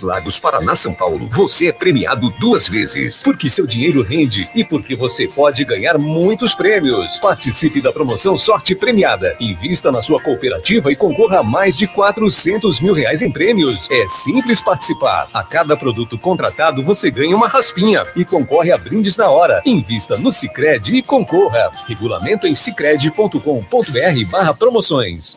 Lagos, Paraná, São Paulo, você é premiado duas vezes. Porque seu dinheiro rende e porque você pode ganhar muitos prêmios. Participe da promoção Sorte Premiada. Invista na sua cooperativa e concorra a mais de 400 mil reais em prêmios. É simples participar. A cada produto contratado, você ganha uma raspinha e concorre a brindes na hora. Invista no Cicred e concorra. Regulamento em cicred.com.br barra promoções.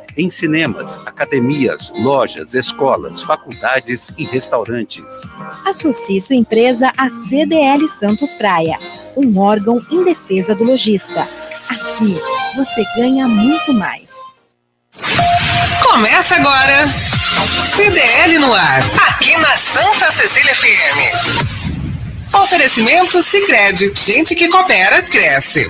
em cinemas, academias, lojas, escolas, faculdades e restaurantes. Associe sua empresa à CDL Santos Praia, um órgão em defesa do lojista. Aqui você ganha muito mais. Começa agora. CDL no ar, aqui na Santa Cecília FM. Oferecimento Sicredi, gente que coopera cresce.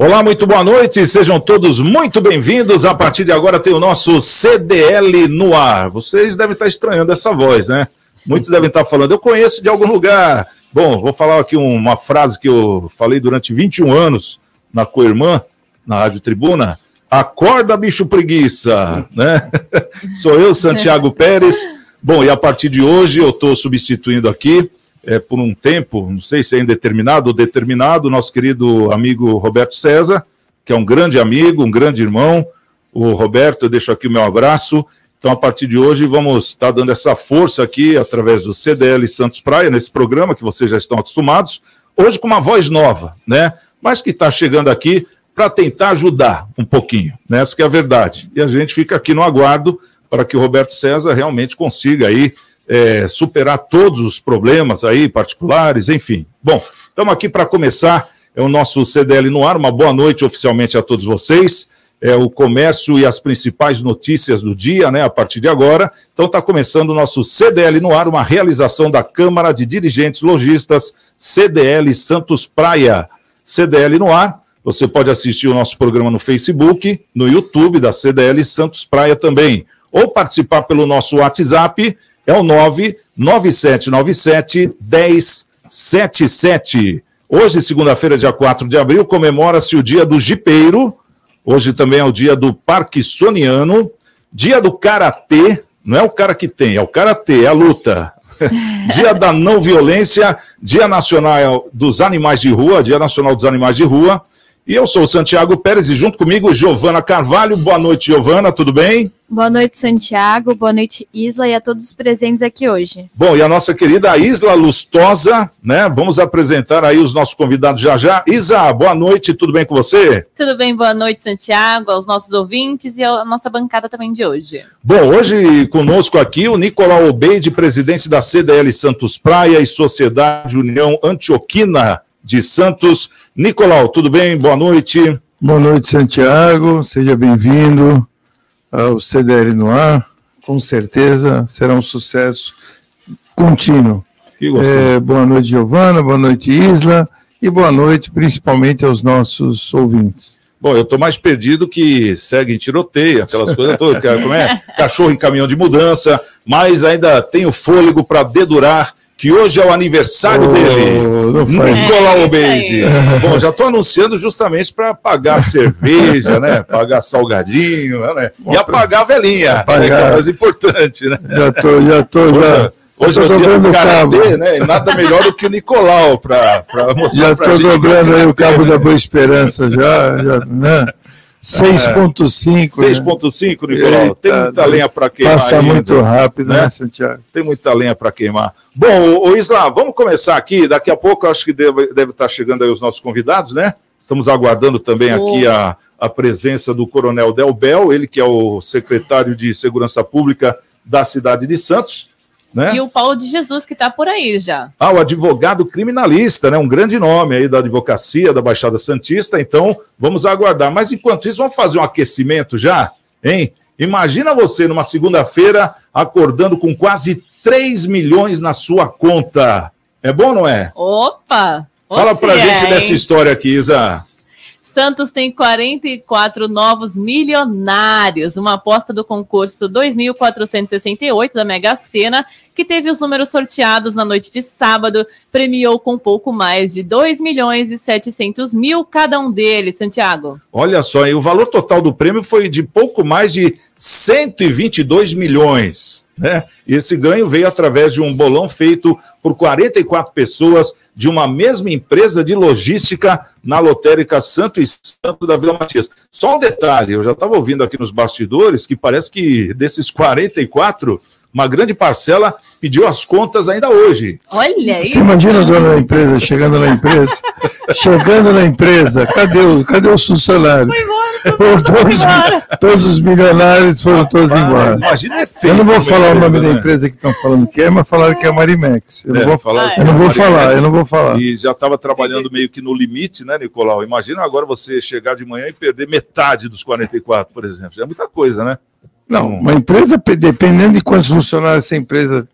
Olá, muito boa noite, sejam todos muito bem-vindos. A partir de agora tem o nosso CDL no ar. Vocês devem estar estranhando essa voz, né? Muitos devem estar falando, eu conheço de algum lugar. Bom, vou falar aqui uma frase que eu falei durante 21 anos na Coirmã, na Rádio Tribuna. Acorda, bicho preguiça, né? Sou eu, Santiago Pérez. Bom, e a partir de hoje eu estou substituindo aqui é, por um tempo, não sei se é indeterminado ou determinado, nosso querido amigo Roberto César, que é um grande amigo, um grande irmão. O Roberto, eu deixo aqui o meu abraço. Então, a partir de hoje, vamos estar dando essa força aqui através do CDL Santos Praia, nesse programa que vocês já estão acostumados. Hoje com uma voz nova, né? Mas que está chegando aqui para tentar ajudar um pouquinho, né? Essa que é a verdade. E a gente fica aqui no aguardo para que o Roberto César realmente consiga aí é, superar todos os problemas aí particulares, enfim. Bom, estamos aqui para começar é o nosso CDL no ar. Uma boa noite oficialmente a todos vocês. É o comércio e as principais notícias do dia, né, a partir de agora. Então está começando o nosso CDL no ar, uma realização da Câmara de Dirigentes Logistas CDL Santos Praia. CDL no ar. Você pode assistir o nosso programa no Facebook, no YouTube da CDL Santos Praia também, ou participar pelo nosso WhatsApp é o 99797 1077. Hoje, segunda-feira, dia 4 de abril, comemora-se o dia do jipeiro. Hoje também é o dia do parkinsoniano, dia do karatê, não é o cara que tem, é o karatê, é a luta. dia da não violência, dia nacional dos animais de rua, dia nacional dos animais de rua. E eu sou o Santiago Pérez e junto comigo Giovana Carvalho. Boa noite, Giovana, tudo bem? Boa noite, Santiago. Boa noite, Isla, e a todos os presentes aqui hoje. Bom, e a nossa querida Isla Lustosa, né? Vamos apresentar aí os nossos convidados já já. Isa, boa noite, tudo bem com você? Tudo bem, boa noite, Santiago, aos nossos ouvintes e à nossa bancada também de hoje. Bom, hoje conosco aqui o Nicolau Obeide, presidente da CDL Santos Praia e Sociedade União Antioquina de Santos. Nicolau, tudo bem? Boa noite. Boa noite, Santiago. Seja bem-vindo ao CDL no ar. Com certeza será um sucesso contínuo. É, boa noite, Giovana. Boa noite, Isla. E boa noite, principalmente aos nossos ouvintes. Bom, eu estou mais perdido que segue em tiroteio, aquelas coisas todas, como é? Cachorro em caminhão de mudança, mas ainda tenho fôlego para dedurar que hoje é o aniversário oh, dele, Nicolau Obeide. É, Bom, já estou anunciando justamente para pagar cerveja, né? Pagar salgadinho, né? E apagar a velhinha, apagar. que é mais importante, né? Já estou, já estou, já. Hoje é o dia do karatê, né? E nada melhor do que o Nicolau para mostrar Já estou dobrando aí o cabo da Boa Esperança, já, já né? 6.5. 6.5, né? Nicolau. Tem muita lenha para queimar. Passa muito rápido, né, né, Santiago? Tem muita lenha para queimar. Bom, o Isla, vamos começar aqui. Daqui a pouco acho que deve, deve estar chegando aí os nossos convidados, né? Estamos aguardando também aqui a, a presença do Coronel Del Bel, ele que é o secretário de Segurança Pública da cidade de Santos. Né? E o Paulo de Jesus, que está por aí já. Ah, o advogado criminalista, né? Um grande nome aí da advocacia da Baixada Santista. Então, vamos aguardar. Mas enquanto isso, vamos fazer um aquecimento já, hein? Imagina você numa segunda-feira acordando com quase 3 milhões na sua conta. É bom, não é? Opa! Fala pra é, gente hein? dessa história aqui, Isa. Santos tem 44 novos milionários. Uma aposta do concurso 2468 da Mega Sena, que teve os números sorteados na noite de sábado, premiou com pouco mais de 2 milhões e 700 mil cada um deles, Santiago. Olha só, o valor total do prêmio foi de pouco mais de 122 milhões. Né? Esse ganho veio através de um bolão feito por 44 pessoas de uma mesma empresa de logística na lotérica Santo e Santo da Vila Matias. Só um detalhe, eu já estava ouvindo aqui nos bastidores que parece que desses 44, uma grande parcela pediu as contas ainda hoje. Olha aí. Você imagina a dona da empresa chegando na empresa, chegando na empresa, cadê, o, cadê os funcionários? Foi embora, todos, todos, os milionários foram todos embora. Imagina efeito. Eu não vou falar o nome né? da empresa que estão falando que é, mas falaram que é a Marimex. Eu não é, vou falar. Eu não vou falar, eu não vou falar. E já estava trabalhando meio que no limite, né, Nicolau? Imagina agora você chegar de manhã e perder metade dos 44, por exemplo. É muita coisa, né? Não, uma empresa, dependendo de quantos funcionários essa empresa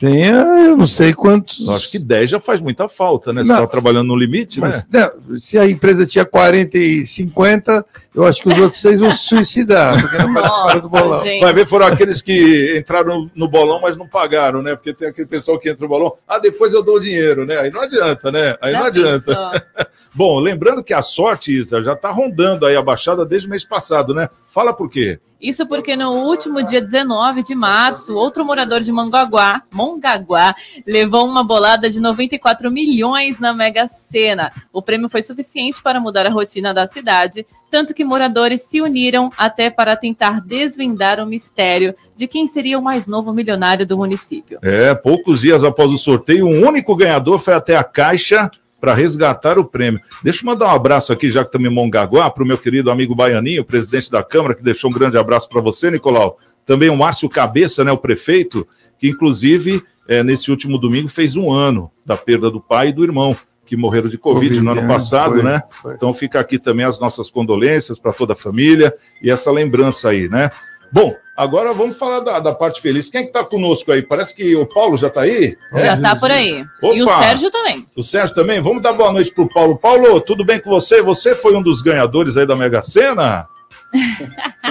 Tenha, eu não sei quantos. Acho que 10 já faz muita falta, né? Você está trabalhando no limite, Mas, né? Se a empresa tinha 40 e 50, eu acho que os outros seis vão se suicidar, porque não participaram do bolão. Gente. Vai ver, foram aqueles que entraram no bolão, mas não pagaram, né? Porque tem aquele pessoal que entra no bolão, ah, depois eu dou o dinheiro, né? Aí não adianta, né? Aí já não adianta. Bom, lembrando que a sorte, Isa, já está rondando aí a Baixada desde o mês passado, né? Fala por quê? Isso porque no último dia 19 de março, outro morador de Mongaguá, Mongaguá, levou uma bolada de 94 milhões na Mega Sena. O prêmio foi suficiente para mudar a rotina da cidade, tanto que moradores se uniram até para tentar desvendar o mistério de quem seria o mais novo milionário do município. É, poucos dias após o sorteio, um único ganhador foi até a Caixa para resgatar o prêmio. Deixa eu mandar um abraço aqui, já que estamos em Mongaguá, para o meu querido amigo Baianinho, presidente da Câmara, que deixou um grande abraço para você, Nicolau. Também o Márcio Cabeça, né, o prefeito, que inclusive é, nesse último domingo fez um ano da perda do pai e do irmão que morreram de Covid, COVID no ano é, passado, foi, né? Foi. Então fica aqui também as nossas condolências para toda a família e essa lembrança aí, né? Bom, agora vamos falar da, da parte feliz. Quem é que está conosco aí? Parece que o Paulo já está aí? Já está é? por aí. Opa, e o Sérgio também. O Sérgio também? Vamos dar boa noite para o Paulo. Paulo, tudo bem com você? Você foi um dos ganhadores aí da Mega Sena?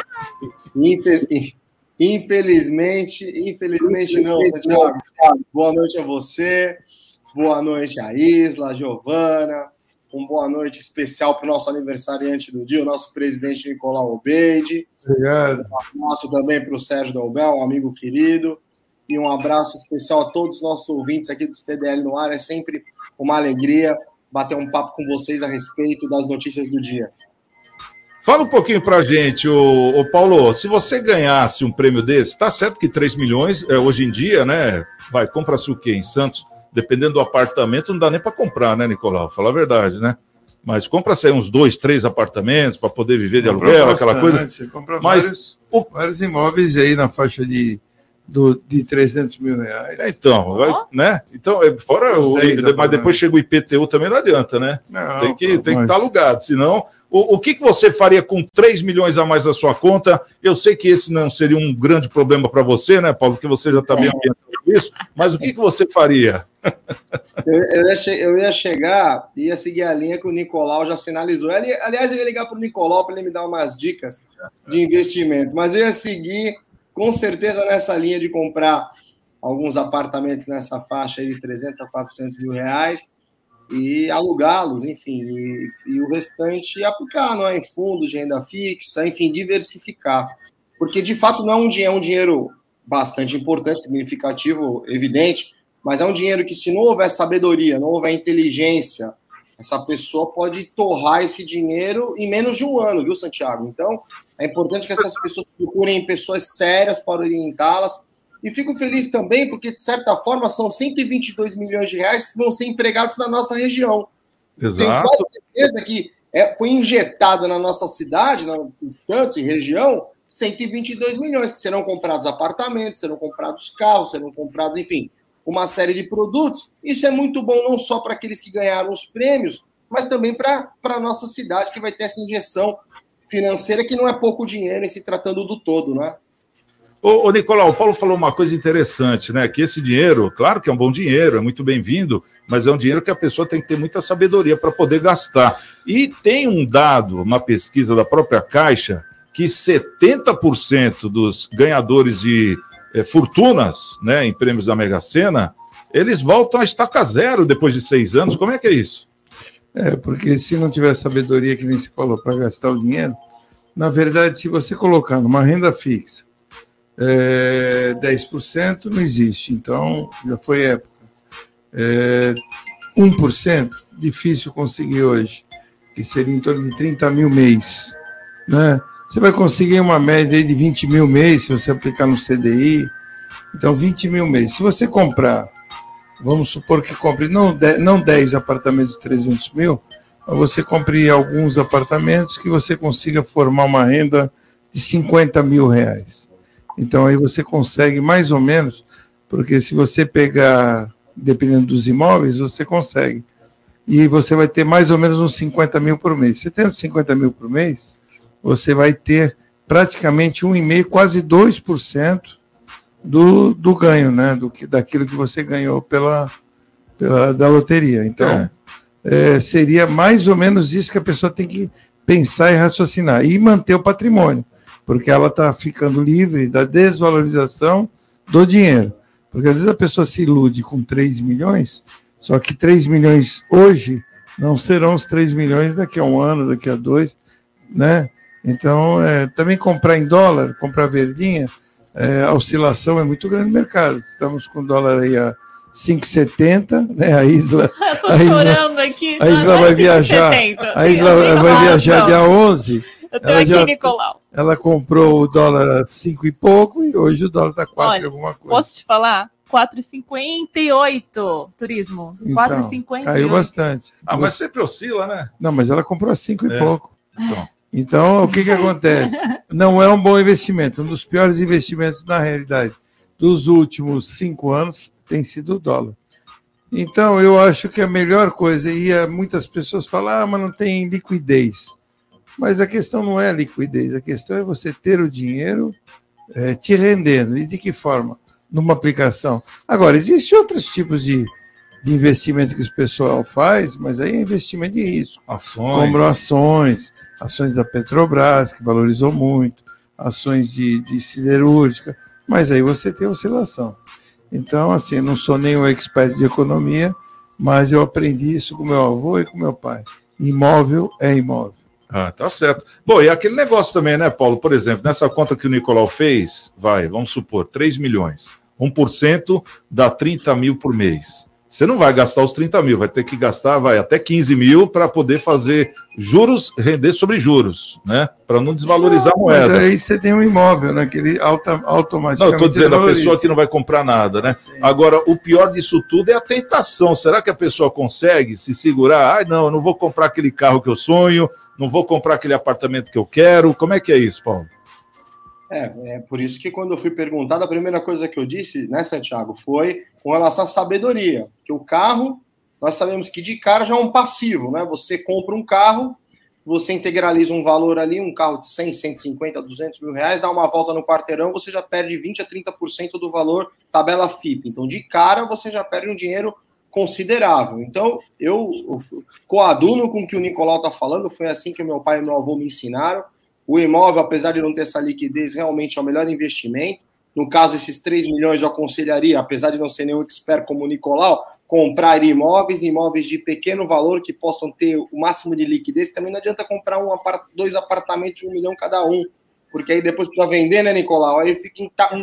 Infelizmente, infelizmente não, Santiago. Boa noite a você, boa noite a Isla, a Giovana, uma boa noite especial para o nosso aniversariante do dia, o nosso presidente Nicolau Obeide. Obrigado. Um abraço também para o Sérgio Dalbel, um amigo querido. E um abraço especial a todos os nossos ouvintes aqui do CDL no ar. É sempre uma alegria bater um papo com vocês a respeito das notícias do dia. Fala um pouquinho para a gente, o, o, Paulo, se você ganhasse um prêmio desse, tá certo que 3 milhões, é, hoje em dia, né, vai, compra-se o quê em Santos? Dependendo do apartamento, não dá nem para comprar, né, Nicolau? Fala a verdade, né? Mas compra-se aí uns dois, três apartamentos para poder viver de aluguel, aquela coisa. Você compra Mas, vários, o... vários imóveis aí na faixa de do, de 300 mil reais. É, então, vai, né? Então, é, fora o, mas depois chega o IPTU também não adianta, né? Não, tem que tem mas... que estar alugado, senão o, o que, que você faria com 3 milhões a mais na sua conta? Eu sei que esse não seria um grande problema para você, né, Paulo, porque você já está bem ambientado com isso, mas o que, que você faria? Eu, eu, ia eu, ia chegar e ia seguir a linha que o Nicolau já sinalizou. Aliás, eu ia ligar para o Nicolau para ele me dar umas dicas de investimento, mas eu ia seguir com certeza nessa linha de comprar alguns apartamentos nessa faixa de 300 a 400 mil reais e alugá-los, enfim, e, e, o restante aplicar não é, em fundos de renda fixa, enfim, diversificar. Porque, de fato, não é um, é um dinheiro bastante importante, significativo, evidente, mas é um dinheiro que, se não houver sabedoria, não houver inteligência, essa pessoa pode torrar esse dinheiro em menos de um ano, viu, Santiago? Então, é importante que essas pessoas procurem pessoas sérias para orientá-las. E fico feliz também porque, de certa forma, são 122 milhões de reais que vão ser empregados na nossa região. Exato. Tenho quase certeza que é, foi injetado na nossa cidade, na Santos e região, 122 milhões, que serão comprados apartamentos, serão comprados carros, serão comprados, enfim, uma série de produtos. Isso é muito bom não só para aqueles que ganharam os prêmios, mas também para a nossa cidade, que vai ter essa injeção financeira que não é pouco dinheiro em se tratando do todo, não é? Ô, ô, Nicolau, o Paulo falou uma coisa interessante, né? Que esse dinheiro, claro que é um bom dinheiro, é muito bem-vindo, mas é um dinheiro que a pessoa tem que ter muita sabedoria para poder gastar. E tem um dado, uma pesquisa da própria Caixa, que 70% dos ganhadores de é, fortunas, né, em prêmios da Mega Sena, eles voltam a estaca zero depois de seis anos. Como é que é isso? É, porque se não tiver sabedoria, que nem se falou, para gastar o dinheiro, na verdade, se você colocar numa renda fixa é, 10%, não existe. Então, já foi época. É, 1%, difícil conseguir hoje, que seria em torno de 30 mil mês. Né? Você vai conseguir uma média de 20 mil mês se você aplicar no CDI. Então, 20 mil mês. Se você comprar vamos supor que compre não 10, não 10 apartamentos de 300 mil, mas você compre alguns apartamentos que você consiga formar uma renda de 50 mil reais. Então aí você consegue mais ou menos, porque se você pegar, dependendo dos imóveis, você consegue. E você vai ter mais ou menos uns 50 mil por mês. Você tendo 50 mil por mês, você vai ter praticamente 1,5%, quase 2% do, do ganho, né? Do que, daquilo que você ganhou pela, pela da loteria. Então, é. É, seria mais ou menos isso que a pessoa tem que pensar e raciocinar. E manter o patrimônio, porque ela está ficando livre da desvalorização do dinheiro. Porque às vezes a pessoa se ilude com 3 milhões, só que 3 milhões hoje não serão os 3 milhões daqui a um ano, daqui a dois, né? Então, é, também comprar em dólar, comprar verdinha, é, a oscilação é muito grande no mercado. Estamos com o dólar aí a 5,70, né? A Isla. Eu tô chorando aqui. A Isla vai viajar. A Isla vai viajar dia 11. Eu tenho ela aqui, já, Nicolau. Ela comprou o dólar a 5 e pouco e hoje o dólar está 4 e alguma coisa. Posso te falar? 4,58 turismo. Então, 4,58. Caiu bastante. Ah, mas sempre oscila, né? Não, mas ela comprou a 5 e é. pouco. Então. Então, o que, que acontece? Não é um bom investimento. Um dos piores investimentos, na realidade, dos últimos cinco anos tem sido o dólar. Então, eu acho que a melhor coisa, e muitas pessoas falam, ah, mas não tem liquidez. Mas a questão não é a liquidez, a questão é você ter o dinheiro é, te rendendo. E de que forma? Numa aplicação. Agora, existem outros tipos de, de investimento que o pessoal faz, mas aí é investimento de risco. Ações. Como ações ações da Petrobras, que valorizou muito, ações de, de siderúrgica, mas aí você tem oscilação. Então, assim, não sou nenhum expert de economia, mas eu aprendi isso com meu avô e com meu pai. Imóvel é imóvel. Ah, tá certo. Bom, e aquele negócio também, né, Paulo? Por exemplo, nessa conta que o Nicolau fez, vai, vamos supor, 3 milhões. 1% dá 30 mil por mês você não vai gastar os 30 mil, vai ter que gastar vai até 15 mil para poder fazer juros, render sobre juros, né? Para não desvalorizar não, a moeda. Mas aí você tem um imóvel, né? Que ele auto, automaticamente. Não, eu estou dizendo a pessoa que não vai comprar nada, né? Sim. Agora, o pior disso tudo é a tentação. Será que a pessoa consegue se segurar? Ah, não, eu não vou comprar aquele carro que eu sonho, não vou comprar aquele apartamento que eu quero. Como é que é isso, Paulo? É, é por isso que quando eu fui perguntado, a primeira coisa que eu disse, né, Santiago, foi com relação à sabedoria. Que o carro, nós sabemos que de cara já é um passivo, né? Você compra um carro, você integraliza um valor ali, um carro de 100, 150, 200 mil reais, dá uma volta no quarteirão, você já perde 20 a 30% do valor tabela FIP. Então, de cara, você já perde um dinheiro considerável. Então, eu, eu coaduno com o que o Nicolau está falando, foi assim que meu pai e meu avô me ensinaram o imóvel, apesar de não ter essa liquidez, realmente é o melhor investimento. No caso, esses 3 milhões eu aconselharia, apesar de não ser nenhum expert como o Nicolau, comprar imóveis, imóveis de pequeno valor que possam ter o máximo de liquidez. Também não adianta comprar um apart dois apartamentos de um milhão cada um, porque aí depois precisa vender, né, Nicolau? Aí fica em, em,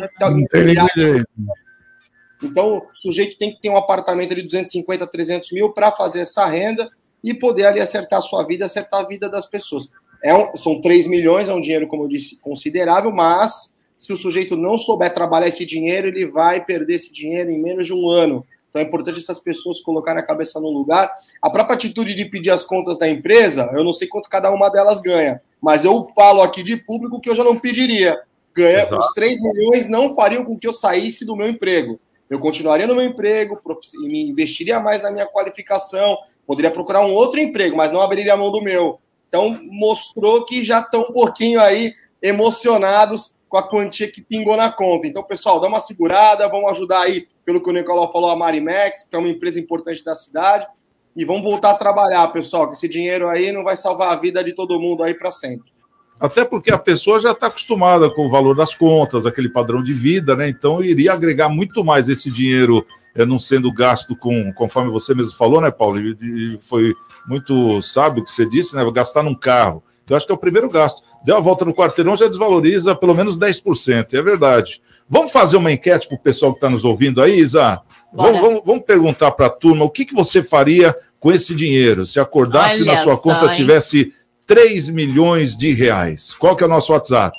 Então, o sujeito tem que ter um apartamento de 250, 300 mil para fazer essa renda e poder ali acertar a sua vida, acertar a vida das pessoas. É um, são 3 milhões, é um dinheiro, como eu disse, considerável, mas se o sujeito não souber trabalhar esse dinheiro, ele vai perder esse dinheiro em menos de um ano. Então é importante essas pessoas colocarem a cabeça no lugar. A própria atitude de pedir as contas da empresa, eu não sei quanto cada uma delas ganha, mas eu falo aqui de público que eu já não pediria. Ganha, os 3 milhões não fariam com que eu saísse do meu emprego. Eu continuaria no meu emprego, me investiria mais na minha qualificação, poderia procurar um outro emprego, mas não abriria a mão do meu Então, mostrou que já estão um pouquinho aí emocionados com a quantia que pingou na conta. Então, pessoal, dá uma segurada, vamos ajudar aí, pelo que o Nicolau falou, a Marimex, que é uma empresa importante da cidade, e vamos voltar a trabalhar, pessoal, que esse dinheiro aí não vai salvar a vida de todo mundo aí para sempre. Até porque a pessoa já está acostumada com o valor das contas, aquele padrão de vida, né? Então iria agregar muito mais esse dinheiro é, não sendo gasto com, conforme você mesmo falou, né, Paulo? E, foi muito sábio o que você disse, né? Gastar num carro. Eu acho que é o primeiro gasto. Deu a volta no quarteirão, já desvaloriza pelo menos 10%. É verdade. Vamos fazer uma enquete para o pessoal que está nos ouvindo aí, Isa? Vamos, vamos, vamos, perguntar para a turma o que, que você faria com esse dinheiro se acordasse Olha na sua conta tivesse 3 milhões de reais. Qual que é o nosso WhatsApp?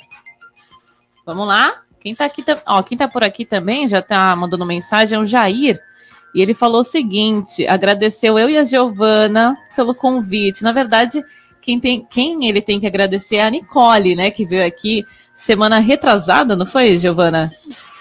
Vamos lá. Quem está aqui, ó, quem tá por aqui também já está mandando mensagem é o Jair. E ele falou o seguinte: agradeceu eu e a Giovana pelo convite. Na verdade, quem, tem, quem ele tem que agradecer é a Nicole, né? Que veio aqui semana retrasada, não foi, Giovana?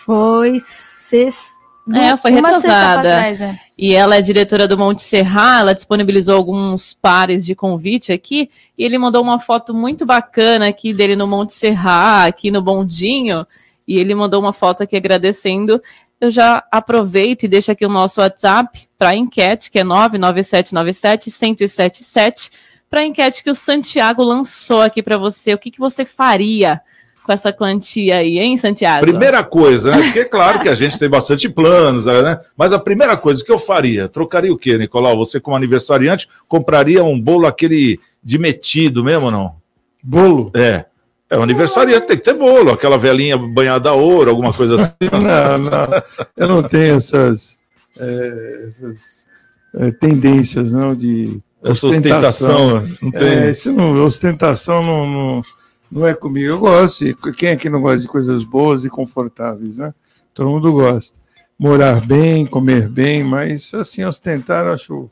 Foi sexta. É, foi retrasada. Trás, é. E ela é diretora do Monte Serra, ela disponibilizou alguns pares de convite aqui, e ele mandou uma foto muito bacana aqui dele no Monte Serra, aqui no Bondinho, e ele mandou uma foto aqui agradecendo. Eu já aproveito e deixo aqui o nosso WhatsApp para a enquete, que é 99797-1077, para a enquete que o Santiago lançou aqui para você. O que, que você faria com essa quantia aí, hein, Santiago? Primeira coisa, né? Porque é claro que a gente tem bastante planos, né? Mas a primeira coisa que eu faria, trocaria o quê, Nicolau? Você, como aniversariante, compraria um bolo aquele de metido mesmo, não? Bolo? É. É, o aniversariante tem que ter bolo, aquela velhinha banhada a ouro, alguma coisa assim. não, não. Eu não tenho essas, é, essas é, tendências, não, de essa ostentação. ostentação não tem. É, isso não, ostentação não, não não é comigo. Eu gosto. Quem aqui não gosta de coisas boas e confortáveis, né? Todo mundo gosta. Morar bem, comer bem, mas assim, ostentar, acho.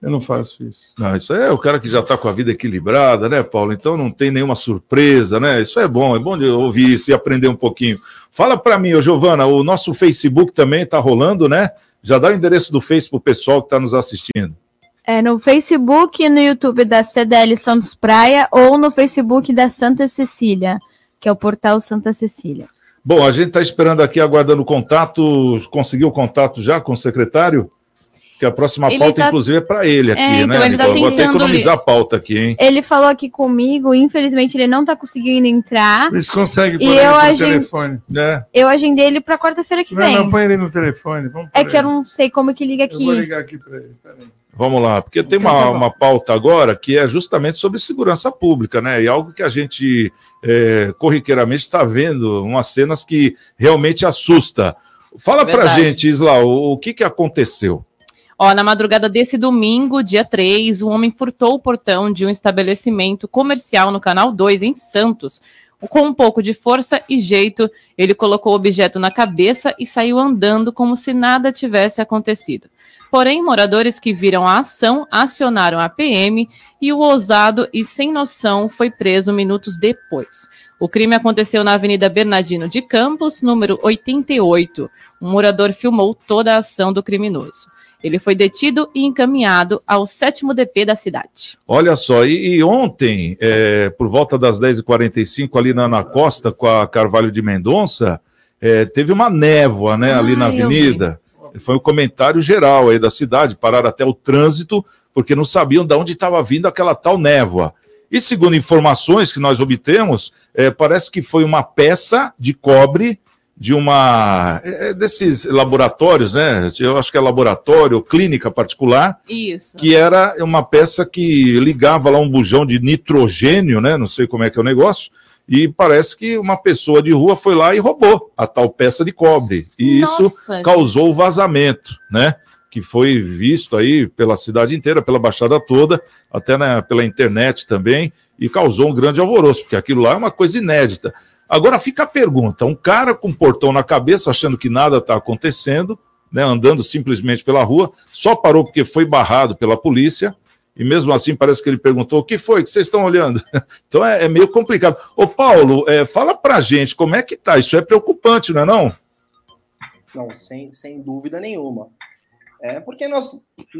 Eu não faço isso. Não, isso é o cara que já está com a vida equilibrada, né, Paulo? Então não tem nenhuma surpresa, né? Isso é bom, é bom de ouvir isso e aprender um pouquinho. Fala para mim, ô Giovana, o nosso Facebook também está rolando, né? Já dá o endereço do Face para o pessoal que está nos assistindo. É no Facebook e no YouTube da CDL Santos Praia ou no Facebook da Santa Cecília, que é o portal Santa Cecília. Bom, a gente está esperando aqui, aguardando o contato. Conseguiu o contato já com o secretário? Que a próxima ele pauta, tá... inclusive, é para ele aqui, é, então né, ele tá Vou até economizar a pauta aqui, hein? Ele falou aqui comigo, infelizmente ele não está conseguindo entrar. Eles conseguem pôr ele no telefone. Né? Eu agendei ele para quarta-feira que não, vem. Não, põe ele no telefone. é que eu não sei como que liga aqui. Eu vou ligar aqui para ele, peraí. Vamos lá, porque tem uma, então tá uma pauta agora que é justamente sobre segurança pública, né? E algo que a gente é, corriqueiramente está vendo, umas cenas que realmente assusta. Fala é para gente, Isla, o, o que, que aconteceu? Ó, na madrugada desse domingo, dia 3, um homem furtou o portão de um estabelecimento comercial no Canal 2, em Santos. Com um pouco de força e jeito, ele colocou o objeto na cabeça e saiu andando como se nada tivesse acontecido. Porém, moradores que viram a ação acionaram a PM e o ousado e sem noção foi preso minutos depois. O crime aconteceu na Avenida Bernardino de Campos, número 88. Um morador filmou toda a ação do criminoso. Ele foi detido e encaminhado ao sétimo DP da cidade. Olha só, e, e ontem, é, por volta das 10h45, ali na Ana Costa, com a Carvalho de Mendonça, é, teve uma névoa né, ali na avenida. Foi o um comentário geral aí da cidade, pararam até o trânsito, porque não sabiam de onde estava vindo aquela tal névoa. E segundo informações que nós obtemos, é, parece que foi uma peça de cobre de uma é, é desses laboratórios, né? Eu acho que é laboratório, clínica particular. Isso. Que era uma peça que ligava lá um bujão de nitrogênio, né? Não sei como é que é o negócio e parece que uma pessoa de rua foi lá e roubou a tal peça de cobre. E Nossa, isso causou o vazamento, né? Que foi visto aí pela cidade inteira, pela Baixada toda, até na, pela internet também, e causou um grande alvoroço, porque aquilo lá é uma coisa inédita. Agora fica a pergunta: um cara com um portão na cabeça, achando que nada está acontecendo, né, andando simplesmente pela rua, só parou porque foi barrado pela polícia, e mesmo assim parece que ele perguntou: o que foi que vocês estão olhando? então é, é, meio complicado. Ô, Paulo, é, fala pra gente como é que tá. Isso é preocupante, não é não? Não, sem, sem dúvida nenhuma. É porque nós,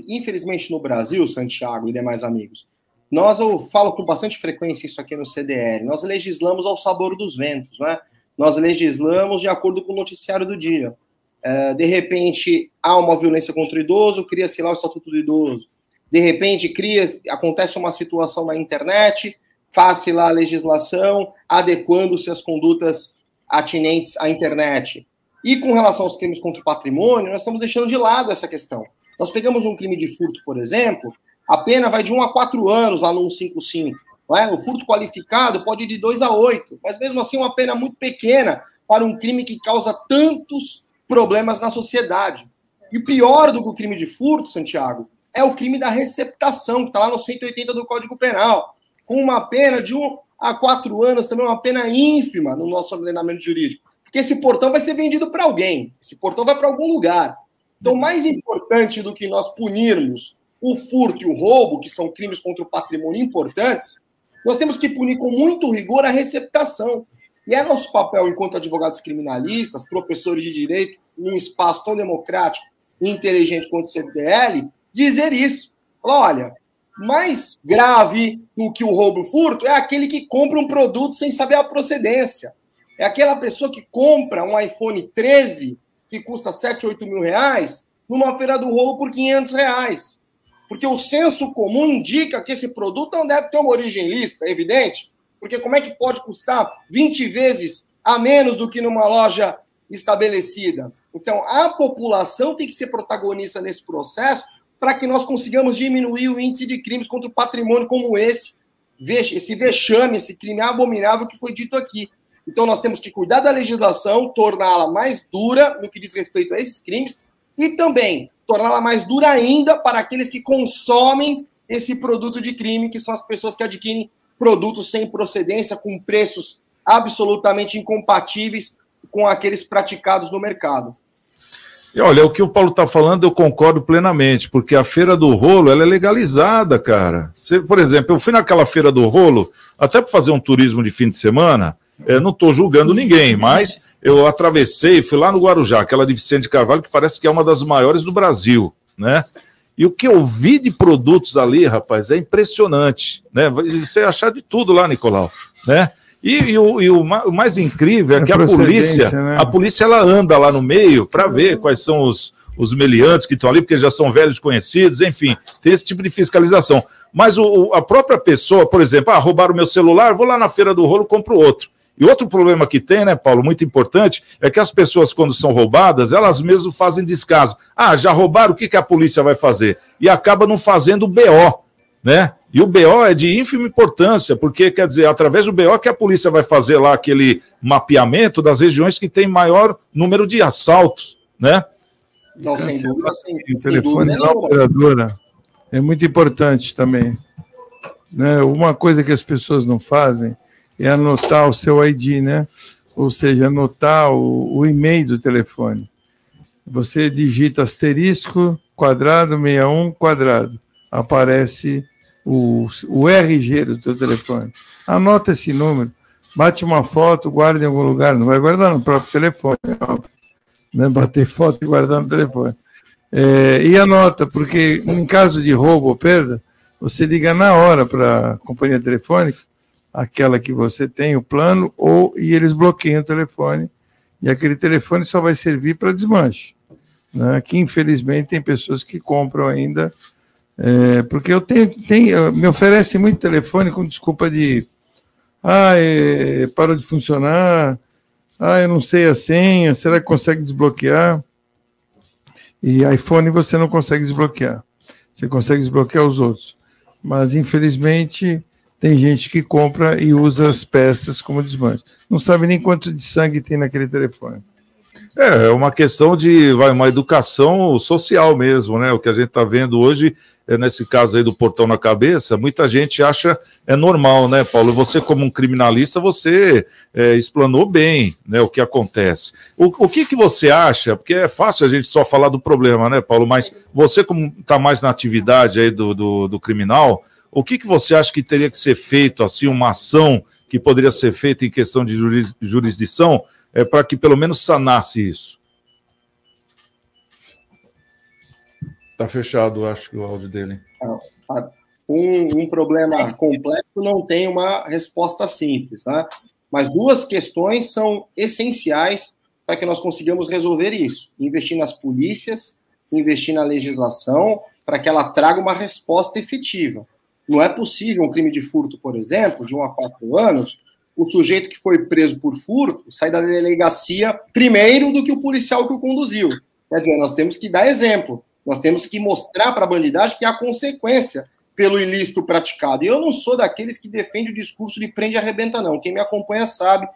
infelizmente, no Brasil, Santiago e demais amigos, nós, eu falo com bastante frequência isso aqui no CDL, nós legislamos ao sabor dos ventos, né? Nós legislamos de acordo com o noticiário do dia. É, de repente, há uma violência contra o idoso, cria-se lá o Estatuto do Idoso. De repente, cria, acontece uma situação na internet, faz-se lá a legislação, adequando-se as condutas atinentes à internet. E com relação aos crimes contra o patrimônio, nós estamos deixando de lado essa questão. Nós pegamos um crime de furto, por exemplo, a pena vai de 1 a 4 anos lá no 155. É? O furto qualificado pode ir de 2 a 8, mas mesmo assim uma pena muito pequena para um crime que causa tantos problemas na sociedade. E pior do que o crime de furto, Santiago, é o crime da receptação, que está lá no 180 do Código Penal, com uma pena de 1 a 4 anos, também uma pena ínfima no nosso ordenamento jurídico. Porque esse portão vai ser vendido para alguém, esse portão vai para algum lugar. Então, mais importante do que nós punirmos o furto e o roubo, que são crimes contra o patrimônio importantes, nós temos que punir com muito rigor a receptação. E é nosso papel, enquanto advogados criminalistas, professores de direito, num espaço tão democrático e inteligente quanto o CDL, dizer isso. Olha, mais grave do que o roubo furto é aquele que compra um produto sem saber a procedência. É aquela pessoa que compra um iPhone 13 que custa 7, 8 mil reais numa feira do rolo por 500 reais. Porque o senso comum indica que esse produto não deve ter uma origem lícita, é evidente. Porque como é que pode custar 20 vezes a menos do que numa loja estabelecida? Então, a população tem que ser protagonista nesse processo para que nós consigamos diminuir o índice de crimes contra o patrimônio como esse, esse vexame, esse crime abominável que foi dito aqui. Então, nós temos que cuidar da legislação, torná-la mais dura no que diz respeito a esses crimes e também torná-la mais dura ainda para aqueles que consomem esse produto de crime, que são as pessoas que adquirem produtos sem procedência, com preços absolutamente incompatíveis com aqueles praticados no mercado. E olha, o que o Paulo está falando, eu concordo plenamente, porque a feira do rolo ela é legalizada, cara. Por exemplo, eu fui naquela feira do rolo, até para fazer um turismo de fim de semana, é, não estou julgando ninguém, mas eu atravessei, fui lá no Guarujá, aquela de Vicente Carvalho, que parece que é uma das maiores do Brasil, né? E o que eu vi de produtos ali, rapaz, é impressionante, né? Você achar de tudo lá, Nicolau, né? E, e, o, e o, o, mais incrível é, é que a polícia, né? a polícia ela anda lá no meio para ver quais são os, os meliantes que estão ali, porque já são velhos conhecidos, enfim, tem esse tipo de fiscalização. Mas o, a própria pessoa, por exemplo, ah, roubaram o meu celular, vou lá na feira do rolo, compro outro. E outro problema que tem, né, Paulo, muito importante, é que as pessoas, quando são roubadas, elas mesmas fazem descaso. Ah, já roubaram, o que, que a polícia vai fazer? E acaba não fazendo o BO, né? E o BO é de ínfima importância, porque, quer dizer, através do BO que a polícia vai fazer lá aquele mapeamento das regiões que tem maior número de assaltos, né? Não, sem dúvida, sem, o telefone da operadora é muito importante também. Né? Uma coisa que as pessoas não fazem é anotar o seu ID, né? Ou seja, anotar o, o e-mail do telefone. Você digita asterisco, quadrado, 61, quadrado. Aparece o, o RG do teu telefone. Anota esse número, bate uma foto, guarda em algum lugar. Não vai guardar no próprio telefone, é óbvio. Né? Bater foto e guardar no telefone. É, e anota, porque em caso de roubo ou perda, você liga na hora para a companhia telefônica aquela que você tem, o plano, ou e eles bloqueiam o telefone, e aquele telefone só vai servir para desmanche. Né? Que infelizmente tem pessoas que compram ainda, é, porque eu tenho, tenho, me oferece muito telefone com desculpa de ah, é, parou de funcionar, ah, eu não sei a senha, será que consegue desbloquear? E iPhone você não consegue desbloquear. Você consegue desbloquear os outros. Mas, infelizmente, tem gente que compra e usa as peças como desmanche. Não sabe nem quanto de sangue tem naquele telefone. É, é uma questão de vai, uma educação social mesmo, né? O que a gente está vendo hoje, nesse caso aí do portão na cabeça, muita gente acha é normal, né, Paulo? Você, como um criminalista, você é, explanou bem né, o que acontece. O, o que, que você acha? Porque é fácil a gente só falar do problema, né, Paulo? Mas você, como está mais na atividade aí do, do, do criminal, o que, que você acha que teria que ser feito, assim, uma ação que poderia ser feita em questão de jurisdição, é, para que pelo menos sanasse isso? Está fechado, acho que o áudio dele. A, um, um problema complexo não tem uma resposta simples, né? Mas duas questões são essenciais para que nós consigamos resolver isso: investir nas polícias, investir na legislação, para que ela traga uma resposta efetiva. Não é possível um crime de furto, por exemplo, de um a quatro anos, o sujeito que foi preso por furto sair da delegacia primeiro do que o policial que o conduziu. Quer dizer, nós temos que dar exemplo, nós temos que mostrar para a bandidagem que há consequência pelo ilícito praticado. E eu não sou daqueles que defende o discurso de prende e arrebenta, não. Quem me acompanha sabe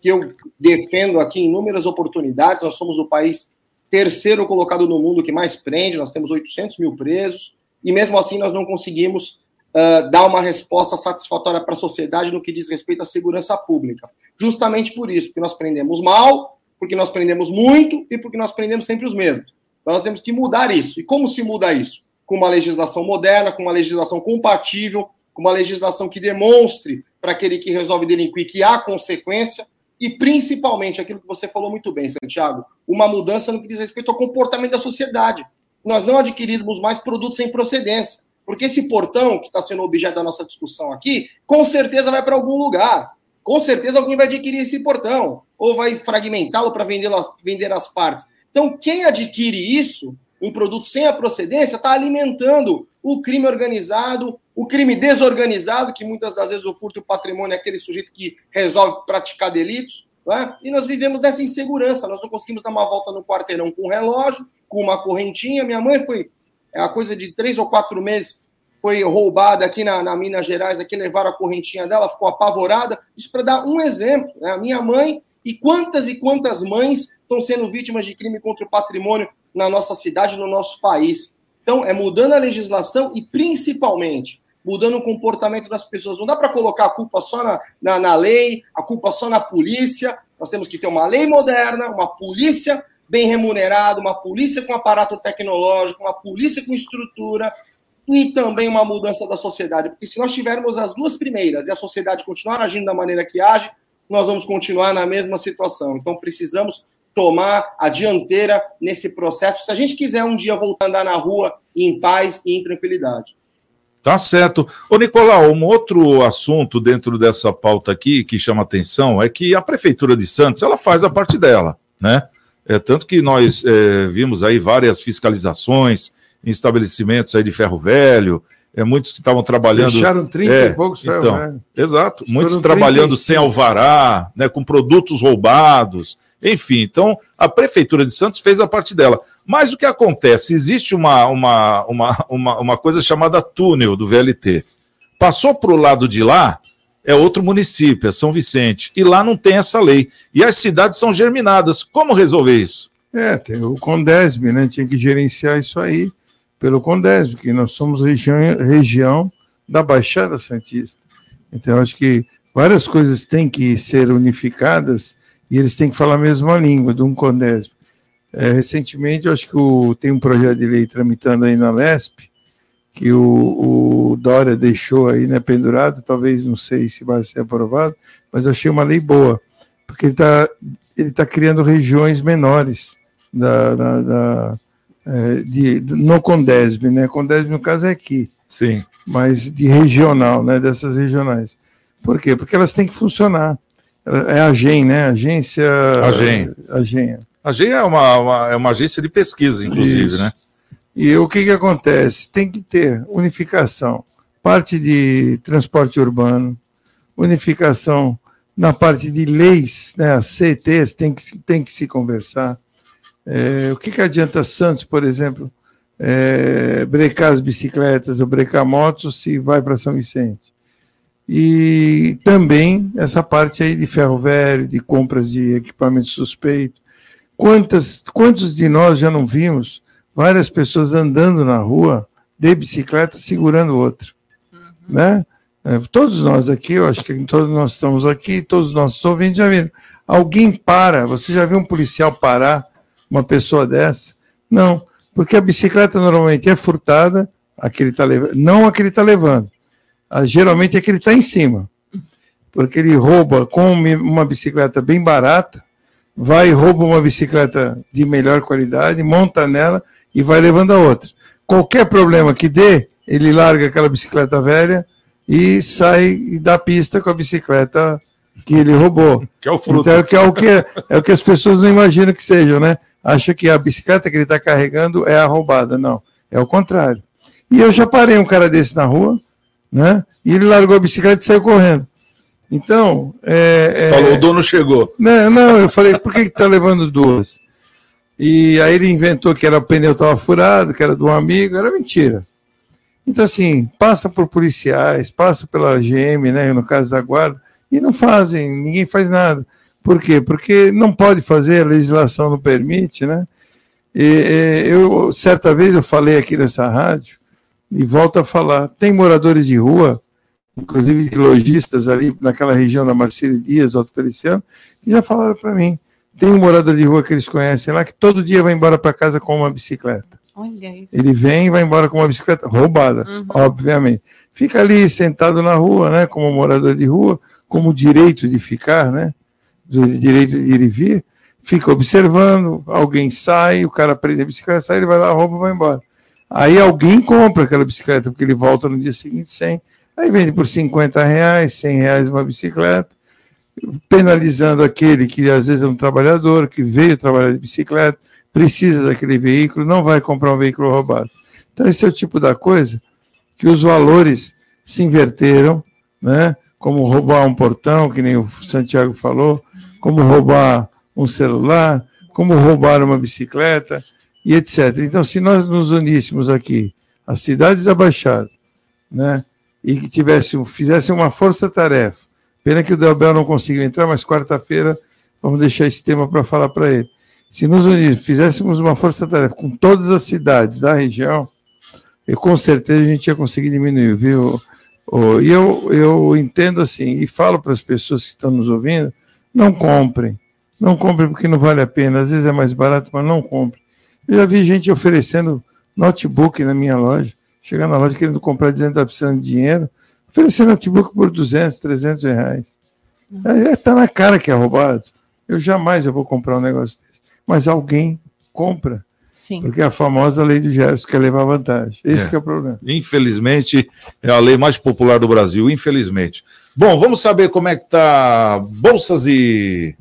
que eu defendo aqui inúmeras oportunidades. Nós somos o país terceiro colocado no mundo que mais prende, nós temos 800 mil presos, e mesmo assim nós não conseguimos uh, dar uma resposta satisfatória para a sociedade no que diz respeito à segurança pública. Justamente por isso, porque nós prendemos mal, porque nós prendemos muito e porque nós prendemos sempre os mesmos. Então nós temos que mudar isso. E como se muda isso? com uma legislação moderna, com uma legislação compatível, com uma legislação que demonstre para aquele que resolve delinquir que há consequência e principalmente aquilo que você falou muito bem, Santiago, uma mudança no que diz respeito ao comportamento da sociedade. Nós não adquirirmos mais produtos sem procedência, porque esse portão que está sendo objeto da nossa discussão aqui, com certeza vai para algum lugar. Com certeza alguém vai adquirir esse portão ou vai fragmentá-lo para vender, vender as partes. Então, quem adquire isso um produto sem a procedência, está alimentando o crime organizado, o crime desorganizado, que muitas das vezes o furto patrimônio é aquele sujeito que resolve praticar delitos, é? e nós vivemos nessa insegurança, nós não conseguimos dar uma volta no quarteirão com um relógio, com uma correntinha. Minha mãe foi, é a coisa de três ou quatro meses, foi roubada aqui na, na Minas Gerais, aqui levaram a correntinha dela, ficou apavorada. Isso para dar um exemplo. Né? A minha mãe e quantas e quantas mães estão sendo vítimas de crime contra o patrimônio na nossa cidade, no nosso país. Então, é mudando a legislação e, principalmente, mudando o comportamento das pessoas. Não dá para colocar a culpa só na, na, na, lei, a culpa só na polícia. Nós temos que ter uma lei moderna, uma polícia bem remunerada, uma polícia com aparato tecnológico, uma polícia com estrutura e também uma mudança da sociedade. Porque se nós tivermos as duas primeiras e a sociedade continuar agindo da maneira que age, nós vamos continuar na mesma situação. Então, precisamos tomar a dianteira nesse processo, se a gente quiser um dia voltar a andar na rua em paz e em tranquilidade. Tá certo. Ô, Nicolau, um outro assunto dentro dessa pauta aqui que chama atenção é que a Prefeitura de Santos, ela faz a parte dela, né? É, tanto que nós é, vimos aí várias fiscalizações em estabelecimentos aí de ferro velho, é, muitos que estavam trabalhando. Fecharam 30 é, e poucos então, velho. Exato. Muitos trabalhando 35. sem alvará, né, com produtos roubados. Enfim, então a Prefeitura de Santos fez a parte dela. Mas o que acontece? Existe uma, uma, uma, uma, uma coisa chamada túnel do VLT. Passou para o lado de lá, é outro município, é São Vicente. E lá não tem essa lei. E as cidades são germinadas. Como resolver isso? É, tem o Condesb, né? Tinha que gerenciar isso aí pelo Condesb, que nós somos região, região da Baixada Santista. Então, acho que várias coisas têm que ser unificadas e eles têm que falar a mesma língua de um CONDESP. É, recentemente, acho que o, tem um projeto de lei tramitando aí na LESP, que o, o Dória deixou aí né, pendurado, talvez não sei se vai ser aprovado, mas eu achei uma lei boa, porque ele está ele tá criando regiões menores da, da, da de, no Condesb, né? Condesb, no caso, é aqui. Sim. Mas de regional, né? Dessas regionais. Por quê? Porque elas têm que funcionar. É a GEM, né? Agência. A GEM. A GEM. A GEM é uma, uma, é uma agência de pesquisa, inclusive, Isso. né? E o que, que acontece? Tem que ter unificação. Parte de transporte urbano, unificação na parte de leis, né? As CETs tem que, tem que se conversar. É, o que, que adianta Santos, por exemplo, é, brecar as bicicletas ou brecar motos se vai para São Vicente? e também essa parte aí de ferro velho, de compras de equipamento suspeito. Quantas, quantos de nós já não vimos várias pessoas andando na rua de bicicleta segurando outro, uhum. né? É, todos nós aqui, eu acho que todos nós estamos aqui, todos os nossos ouvintes já viram. Alguém para, você já viu um policial parar uma pessoa dessa? Não, porque a bicicleta normalmente é furtada, a que ele tá levando, não a que ele está levando geralmente é que ele está em cima. Porque ele rouba com uma bicicleta bem barata, vai e rouba uma bicicleta de melhor qualidade, monta nela e vai levando a outra. Qualquer problema que dê, ele larga aquela bicicleta velha e sai dá pista com a bicicleta que ele roubou. Que é o fruto. Então, que é, o que, é o que as pessoas não imaginam que sejam, né? Acha que a bicicleta que ele está carregando é a roubada. Não, é o contrário. E eu já parei um cara desse na rua, né? E ele largou a bicicleta e saiu correndo. Então. É, é... Falou, o dono chegou. Não, não, eu falei, por que está levando duas? E aí ele inventou que era o pneu estava furado, que era de um amigo, era mentira. Então, assim, passa por policiais, passa pela GM, né, no caso da guarda, e não fazem, ninguém faz nada. Por quê? Porque não pode fazer, a legislação não permite, né? E, eu, certa vez eu falei aqui nessa rádio, e volto a falar, tem moradores de rua, inclusive de lojistas ali naquela região da Marcelo Dias, Alto Feliciano, que já falaram para mim, tem um morador de rua que eles conhecem lá, que todo dia vai embora para casa com uma bicicleta. Olha isso. Ele vem e vai embora com uma bicicleta roubada, uhum. obviamente. Fica ali sentado na rua, né, como morador de rua, como direito de ficar, né, do direito de ir e vir, fica observando, alguém sai, o cara prende a bicicleta, sai, ele vai lá, rouba e vai embora. Aí alguém compra aquela bicicleta, porque ele volta no dia seguinte sem, aí vende por 50 reais, 100 reais uma bicicleta, penalizando aquele que às vezes é um trabalhador, que veio trabalhar de bicicleta, precisa daquele veículo, não vai comprar um veículo roubado. Então, esse é o tipo da coisa que os valores se inverteram, né? como roubar um portão, que nem o Santiago falou, como roubar um celular, como roubar uma bicicleta e etc. Então, se nós nos uníssemos aqui, as cidades abaixadas, né, e que tivesse, fizesse uma força-tarefa, pena que o Delbel não conseguiu entrar, mas quarta-feira vamos deixar esse tema para falar para ele se nos unir, fizéssemos uma força-tarefa com todas as cidades da região, e com certeza a gente ia conseguir diminuir, viu? E eu, eu entendo assim, e falo para as pessoas que estão nos ouvindo, não comprem. Não comprem porque não vale a pena. Às vezes é mais barato, mas não comprem. Eu já vi gente oferecendo notebook na minha loja, chegando na loja querendo comprar, dizendo que está precisando de dinheiro, oferecendo notebook por 200, 300 reais. Está é, na cara que é roubado. Eu jamais eu vou comprar um negócio desse mas alguém compra. Sim. Porque é a famosa lei do Gerson quer levar vantagem. Esse é. é o problema. Infelizmente, é a lei mais popular do Brasil, infelizmente. Bom, vamos saber como é que tá bolsas e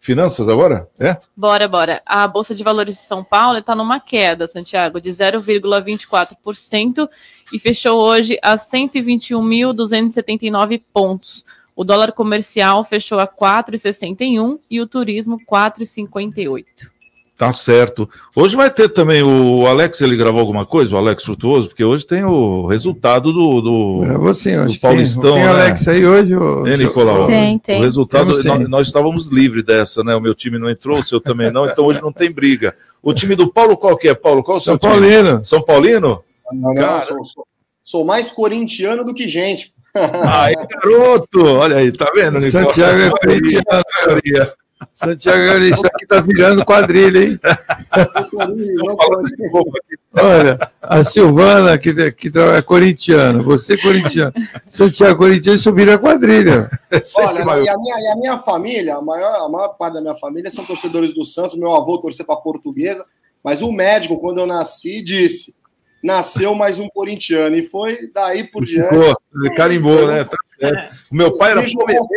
finanças agora? É? Bora, bora. A Bolsa de Valores de São Paulo está numa queda, Santiago, de 0,24% e fechou hoje a 121.279 pontos. O dólar comercial fechou a 4,61 e o turismo 4,58. Tá certo. Hoje vai ter também o Alex, ele gravou alguma coisa, o Alex Frutuoso, porque hoje tem o resultado do, do, Gravou sim, do Paulistão. Tem, tem né? Alex aí hoje? O... Tem, Nicolau? Tem, tem. O resultado, nós, nós, estávamos livres dessa, né? O meu time não entrou, o seu também não, então hoje não tem briga. O time do Paulo qual que é, Paulo? Qual o seu São time? Paulino. São Paulino? Não, não, Cara... sou, sou, sou mais corintiano do que gente. Aí, garoto! Olha aí, tá vendo, Nicolau? Santiago é corintiano. Santiago, isso aqui tá virando quadrilha, hein? Olha, a Silvana, que, que é corintiana, você corintiano. Santiago corintiano, isso vira quadrilha. Olha, e a, minha, e a minha família, a maior, a maior parte da minha família são torcedores do Santos. Meu avô torcer para portuguesa, mas o médico, quando eu nasci, disse: nasceu mais um corintiano. E foi daí por diante. Pô, carimbou, né? Tá certo. O meu pai era palmeirense.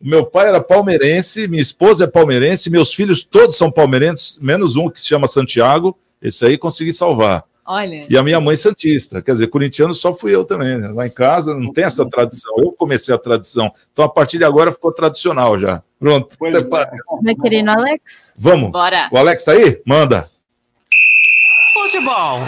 O meu pai era palmeirense, minha esposa é palmeirense, meus filhos todos são palmeirenses, menos um que se chama Santiago. Esse aí consegui salvar. Olha. E a minha mãe santista, quer dizer, corintiano só fui eu também. Né? Lá em casa não tem essa tradição. Eu comecei a tradição. Então a partir de agora ficou tradicional já. Pronto. Pois é. Vai querer no Alex? Vamos. Bora. O Alex tá aí? Manda. Futebol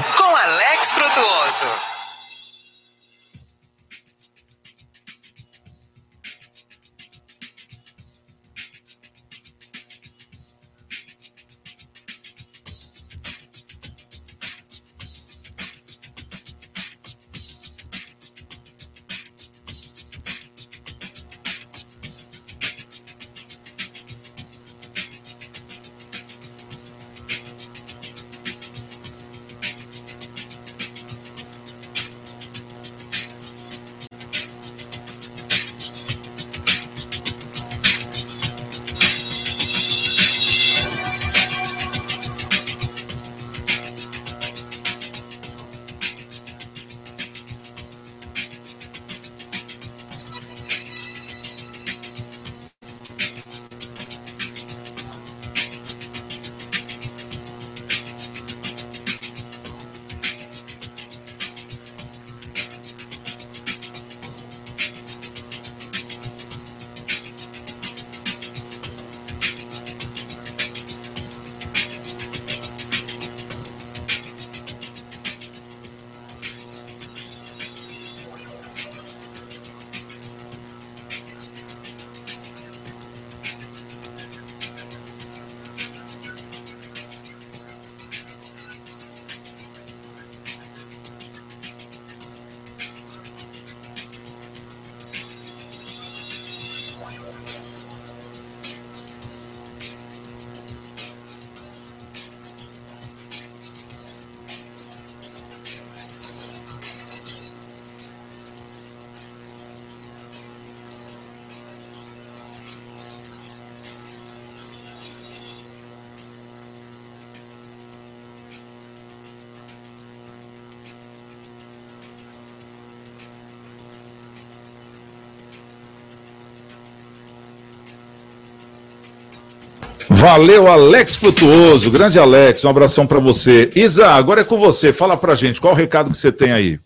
Valeu, Alex Frutuoso, grande Alex, um abração para você. Isa, agora é com você, fala pra gente, qual o recado que você tem aí?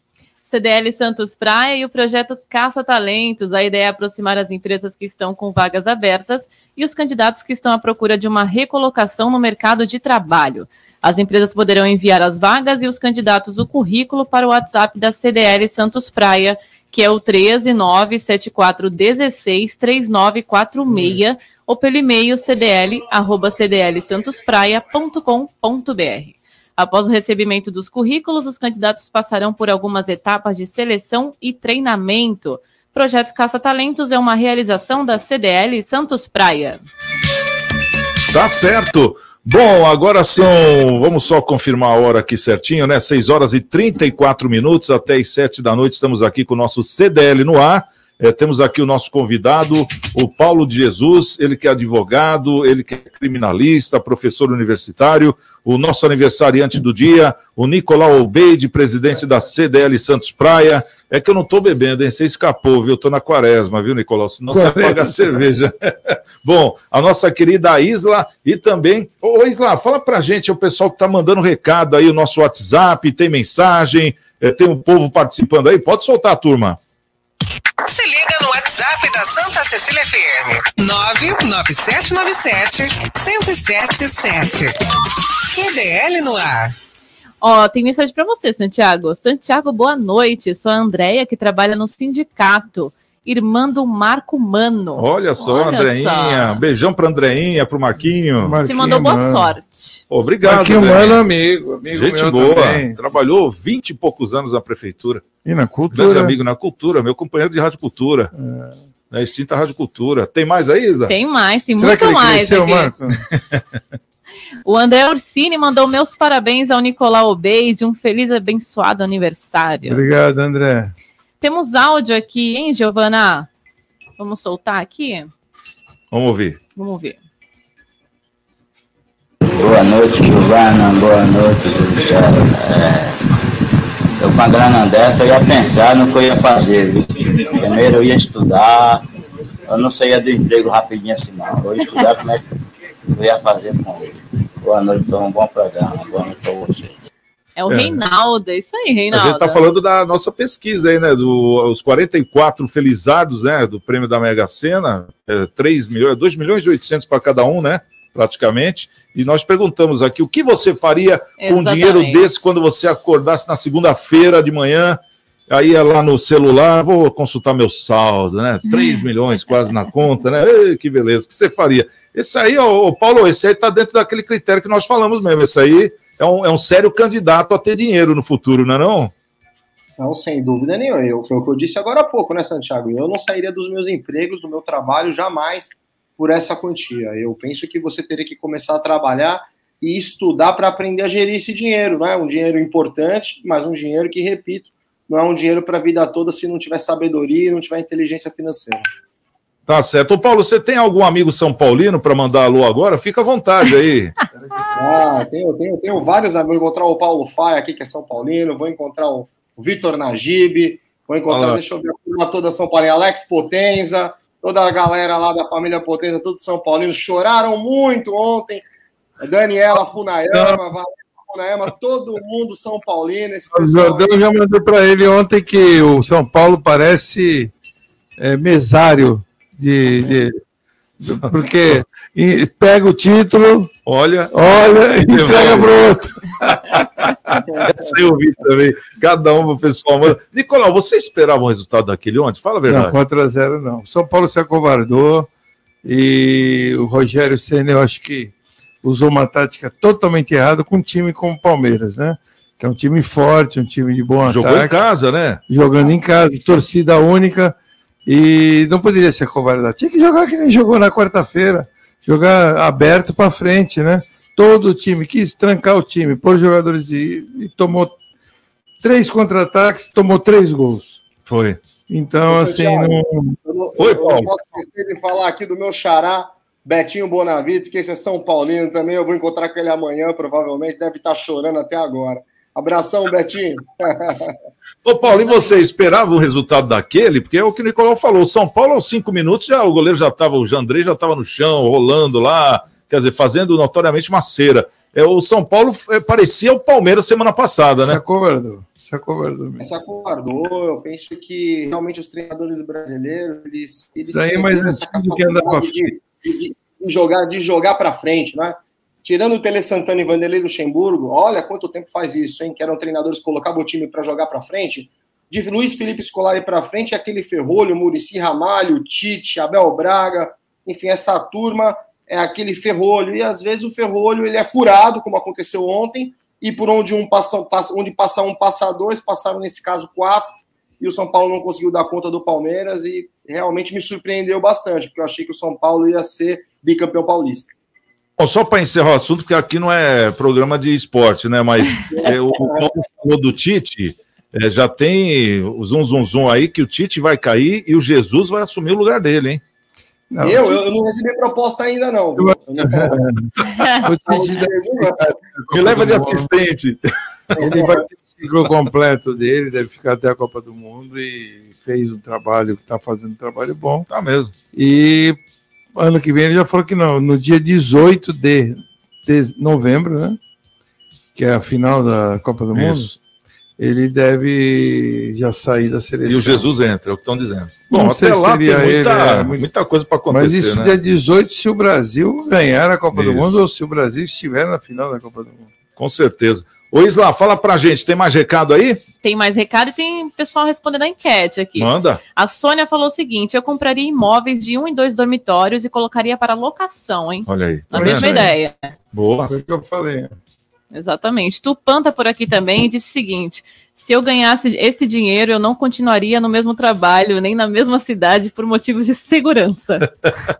CDL Santos Praia e o projeto Caça Talentos. A ideia é aproximar as empresas que estão com vagas abertas e os candidatos que estão à procura de uma recolocação no mercado de trabalho. As empresas poderão enviar as vagas e os candidatos o currículo para o WhatsApp da CDL Santos Praia, que é o 13974163946, ou pelo e-mail cdl@cdlsantospraia.com.br. Após o recebimento dos currículos, os candidatos passarão por algumas etapas de seleção e treinamento. Projeto Caça Talentos é uma realização da CDL Santos Praia. Tá certo. Bom, agora são, vamos só confirmar a hora aqui certinho, né? 6 horas e 34 minutos, até as 7 da noite, estamos aqui com o nosso CDL no ar. É, temos aqui o nosso convidado, o Paulo de Jesus, ele que é advogado, ele que é criminalista, professor universitário, o nosso aniversariante do dia, o Nicolau Obeide, presidente da CDL Santos Praia. É que eu não estou bebendo, hein? Você escapou, viu? Estou na quaresma, viu, Nicolau? Senão você paga a cerveja. Bom, a nossa querida Isla e também. Ô, Isla, fala pra gente, é o pessoal que está mandando recado aí, o nosso WhatsApp, tem mensagem, é, tem um povo participando aí. Pode soltar, turma. Se liga no WhatsApp da Santa Cecília FM. 99797 1077. QDL no ar. Ó, tem mensagem para você, Santiago. Santiago, boa noite. Sou a Andréia, que trabalha no sindicato. Irmã do Marco Mano. Olha só, Olha Andreinha. Só. Beijão para Andreinha, para o Marquinho. Marquinho Te mandou boa mano. sorte. Obrigado. Marquinho Mano, amigo. amigo Gente boa. Também. Trabalhou vinte e poucos anos na prefeitura. E na cultura. Grande amigo na cultura, meu companheiro de rádio cultura. É. Na extinta Rádio Cultura. Tem mais aí, Isa? Tem mais, tem Será muito que ele mais. Cresceu, aqui. Marco? O André Orsini mandou meus parabéns ao Nicolau Obeide, um feliz e abençoado aniversário. Obrigado, André. Temos áudio aqui, hein, Giovana? Vamos soltar aqui? Vamos ouvir. Vamos ouvir. Boa noite, Giovana. Boa noite, Gisele. É, eu com a grana dessa eu ia pensar no que eu ia fazer. Viu? Primeiro eu ia estudar. Eu não saía do emprego rapidinho assim, não. Eu ia estudar como é que eu ia fazer com ele. Boa noite, então, um bom programa. Boa noite para vocês. É o é. Reinaldo, é isso aí, Reinaldo. A gente está falando da nossa pesquisa aí, né? Dos do, 44 felizardos, né? Do prêmio da Mega Sena, é, 3 milhões, 2 milhões e 800 para cada um, né? Praticamente. E nós perguntamos aqui o que você faria Exatamente. com um dinheiro desse quando você acordasse na segunda-feira de manhã Aí é lá no celular, vou consultar meu saldo, né? 3 milhões quase na conta, né? Ei, que beleza, o que você faria? Esse aí, ô, Paulo, esse aí está dentro daquele critério que nós falamos mesmo. Esse aí é um, é um sério candidato a ter dinheiro no futuro, não é não? Não, sem dúvida nenhuma. Eu, foi o que eu disse agora há pouco, né, Santiago? Eu não sairia dos meus empregos, do meu trabalho, jamais por essa quantia. Eu penso que você teria que começar a trabalhar e estudar para aprender a gerir esse dinheiro, né? Um dinheiro importante, mas um dinheiro que, repito, não é um dinheiro para a vida toda se não tiver sabedoria e não tiver inteligência financeira. Tá certo. Ô Paulo, você tem algum amigo São Paulino para mandar alô agora? Fica à vontade aí. ah, tenho, tenho, tenho vários amigos. Vou encontrar o Paulo Faia aqui, que é São Paulino. Vou encontrar o Vitor Najib. Vou encontrar, deixa eu ver a turma toda São Paulino. Alex Potenza, toda a galera lá da família Potenza, tudo São Paulino. Choraram muito ontem. Daniela Funayama, Macunaíma, todo mundo São Paulino. Esse o Jordão já mandou para ele ontem que o São Paulo parece é, mesário de, de porque pega o título, olha, olha e entrega para o outro. Essa eu vi também. Cada um, pessoal. Nicolau, você esperava o resultado daquele ontem? Fala a verdade. Não, 4 a 0 não. São Paulo se acovardou e o Rogério Senna, eu acho que usou uma tática totalmente errada com um time como o Palmeiras, né? Que é um time forte, um time de bom Jogou ataque. Jogou em casa, né? Jogando em casa, torcida única. E não poderia ser covarde. Tinha que jogar que nem jogou na quarta-feira. Jogar aberto para frente, né? Todo o time quis trancar o time, pôr jogadores e, e tomou três contra-ataques, tomou três gols. Foi. Então, assim. Thiago, não... Eu, não, Foi, Paulo. eu não posso esquecer de falar aqui do meu xará Betinho Bonavides, que esse é São Paulino também. Eu vou encontrar com ele amanhã, provavelmente. Deve estar chorando até agora. Abração, Betinho. Ô, Paulo, e você esperava o resultado daquele? Porque é o que o Nicolau falou. São Paulo, aos cinco minutos, já o goleiro já estava, o Jandrei já estava no chão, rolando lá. quer dizer, fazendo notoriamente uma cera. É, o São Paulo é, parecia o Palmeiras semana passada, né? Se acovardou. Se acovardou. Se acovardou. Eu penso que realmente os treinadores brasileiros, eles, eles Daí mais essa capacidade de, de, de, jogar, de jogar para frente, né? Tirando o Tele Santana e Vanderlei Luxemburgo, olha quanto tempo faz isso, hein? Que eram treinadores que colocavam o time para jogar para frente. De Luiz Felipe Scolari para frente, aquele Ferrolho, Murici Ramalho, Tite, Abel Braga, enfim, essa turma é aquele ferrolho. E às vezes o ferrolho ele é furado, como aconteceu ontem, e por onde um passa, passa, onde passa um, passa dois, passaram nesse caso quatro, e o São Paulo não conseguiu dar conta do Palmeiras, e realmente me surpreendeu bastante, porque eu achei que o São Paulo ia ser bicampeão paulista. Bom, só para encerrar o assunto, porque aqui não é programa de esporte, né? Mas é, o Paulo falou do Tite, é, já tem o zum, zum, zum aí que o Tite vai cair e o Jesus vai assumir o lugar dele, hein? Não, eu, Tite... eu não recebi proposta ainda, não. Me leva de assistente. Ele vai ter o ciclo completo dele, deve ficar até a Copa do Mundo e fez um trabalho, está fazendo um trabalho bom. Tá mesmo. E ano que vem ele já falou que não, no dia 18 de, de novembro, né? Que é a final da Copa do Mundo. Isso. Ele deve já sair da seleção. E o Jesus entra, é o que estão dizendo. Bom, não até lá tem muita, ele, é, muita coisa para acontecer. Mas isso né? dia 18 se o Brasil ganhar a Copa isso. do Mundo ou se o Brasil estiver na final da Copa do Mundo. Com certeza. Ô Isla, fala pra gente, tem mais recado aí? Tem mais recado e tem pessoal respondendo a enquete aqui. Manda. A Sônia falou o seguinte: eu compraria imóveis de um e dois dormitórios e colocaria para locação, hein? Olha aí. Tá a mesma ideia. Boa. Foi o que eu falei. Exatamente. Tupan tá por aqui também e disse o seguinte: se eu ganhasse esse dinheiro, eu não continuaria no mesmo trabalho, nem na mesma cidade, por motivos de segurança.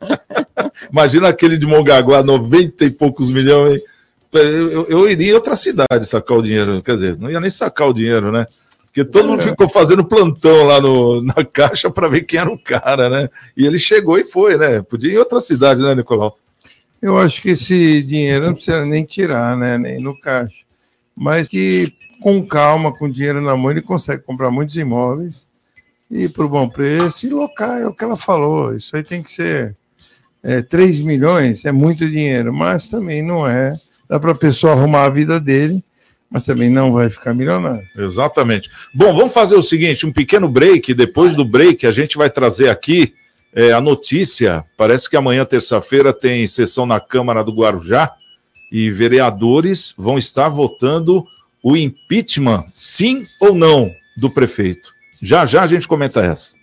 Imagina aquele de Mongaguá, 90 e poucos milhões, hein? Eu, eu iria em outra cidade sacar o dinheiro. Quer dizer, não ia nem sacar o dinheiro, né? Porque todo mundo é. ficou fazendo plantão lá no, na caixa para ver quem era o cara, né? E ele chegou e foi, né? Podia ir em outra cidade, né, Nicolau? Eu acho que esse dinheiro não precisa nem tirar, né? Nem no caixa. Mas que com calma, com dinheiro na mão, ele consegue comprar muitos imóveis e por bom preço e local, é o que ela falou. Isso aí tem que ser é, 3 milhões, é muito dinheiro, mas também não é dá para a pessoa arrumar a vida dele, mas também não vai ficar milionário. Exatamente. Bom, vamos fazer o seguinte: um pequeno break. Depois do break, a gente vai trazer aqui é, a notícia. Parece que amanhã, terça-feira, tem sessão na Câmara do Guarujá e vereadores vão estar votando o impeachment, sim ou não, do prefeito. Já já a gente comenta essa.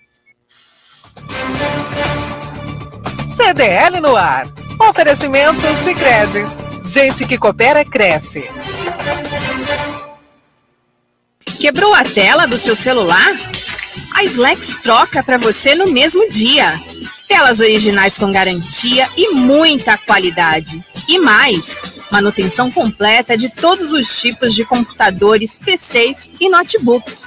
CDL no ar. Oferecimento Sicredi Gente que coopera, cresce. Quebrou a tela do seu celular? A Slex troca para você no mesmo dia. Telas originais com garantia e muita qualidade. E mais, manutenção completa de todos os tipos de computadores, PCs e notebooks.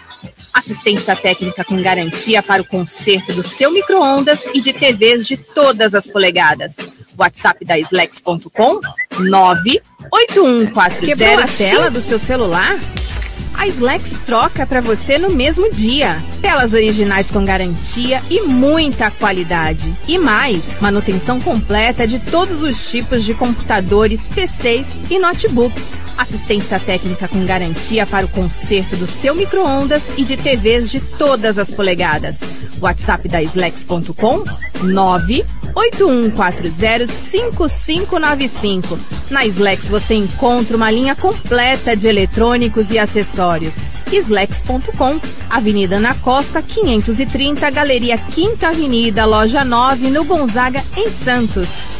Assistência técnica com garantia para o conserto do seu micro-ondas e de TVs de todas as polegadas WhatsApp da Slex.com 98140. Quebrou a tela do seu celular? A Slex troca para você no mesmo dia. Telas originais com garantia e muita qualidade. E mais, manutenção completa de todos os tipos de computadores, PCs e notebooks. Assistência técnica com garantia para o conserto do seu micro-ondas e de TVs de todas as polegadas. WhatsApp da Slex.com 981405595. Na Slex você encontra uma linha completa de eletrônicos e acessórios. Slex.com, Avenida Ana Costa, 530, Galeria Quinta Avenida, Loja 9, no Gonzaga, em Santos.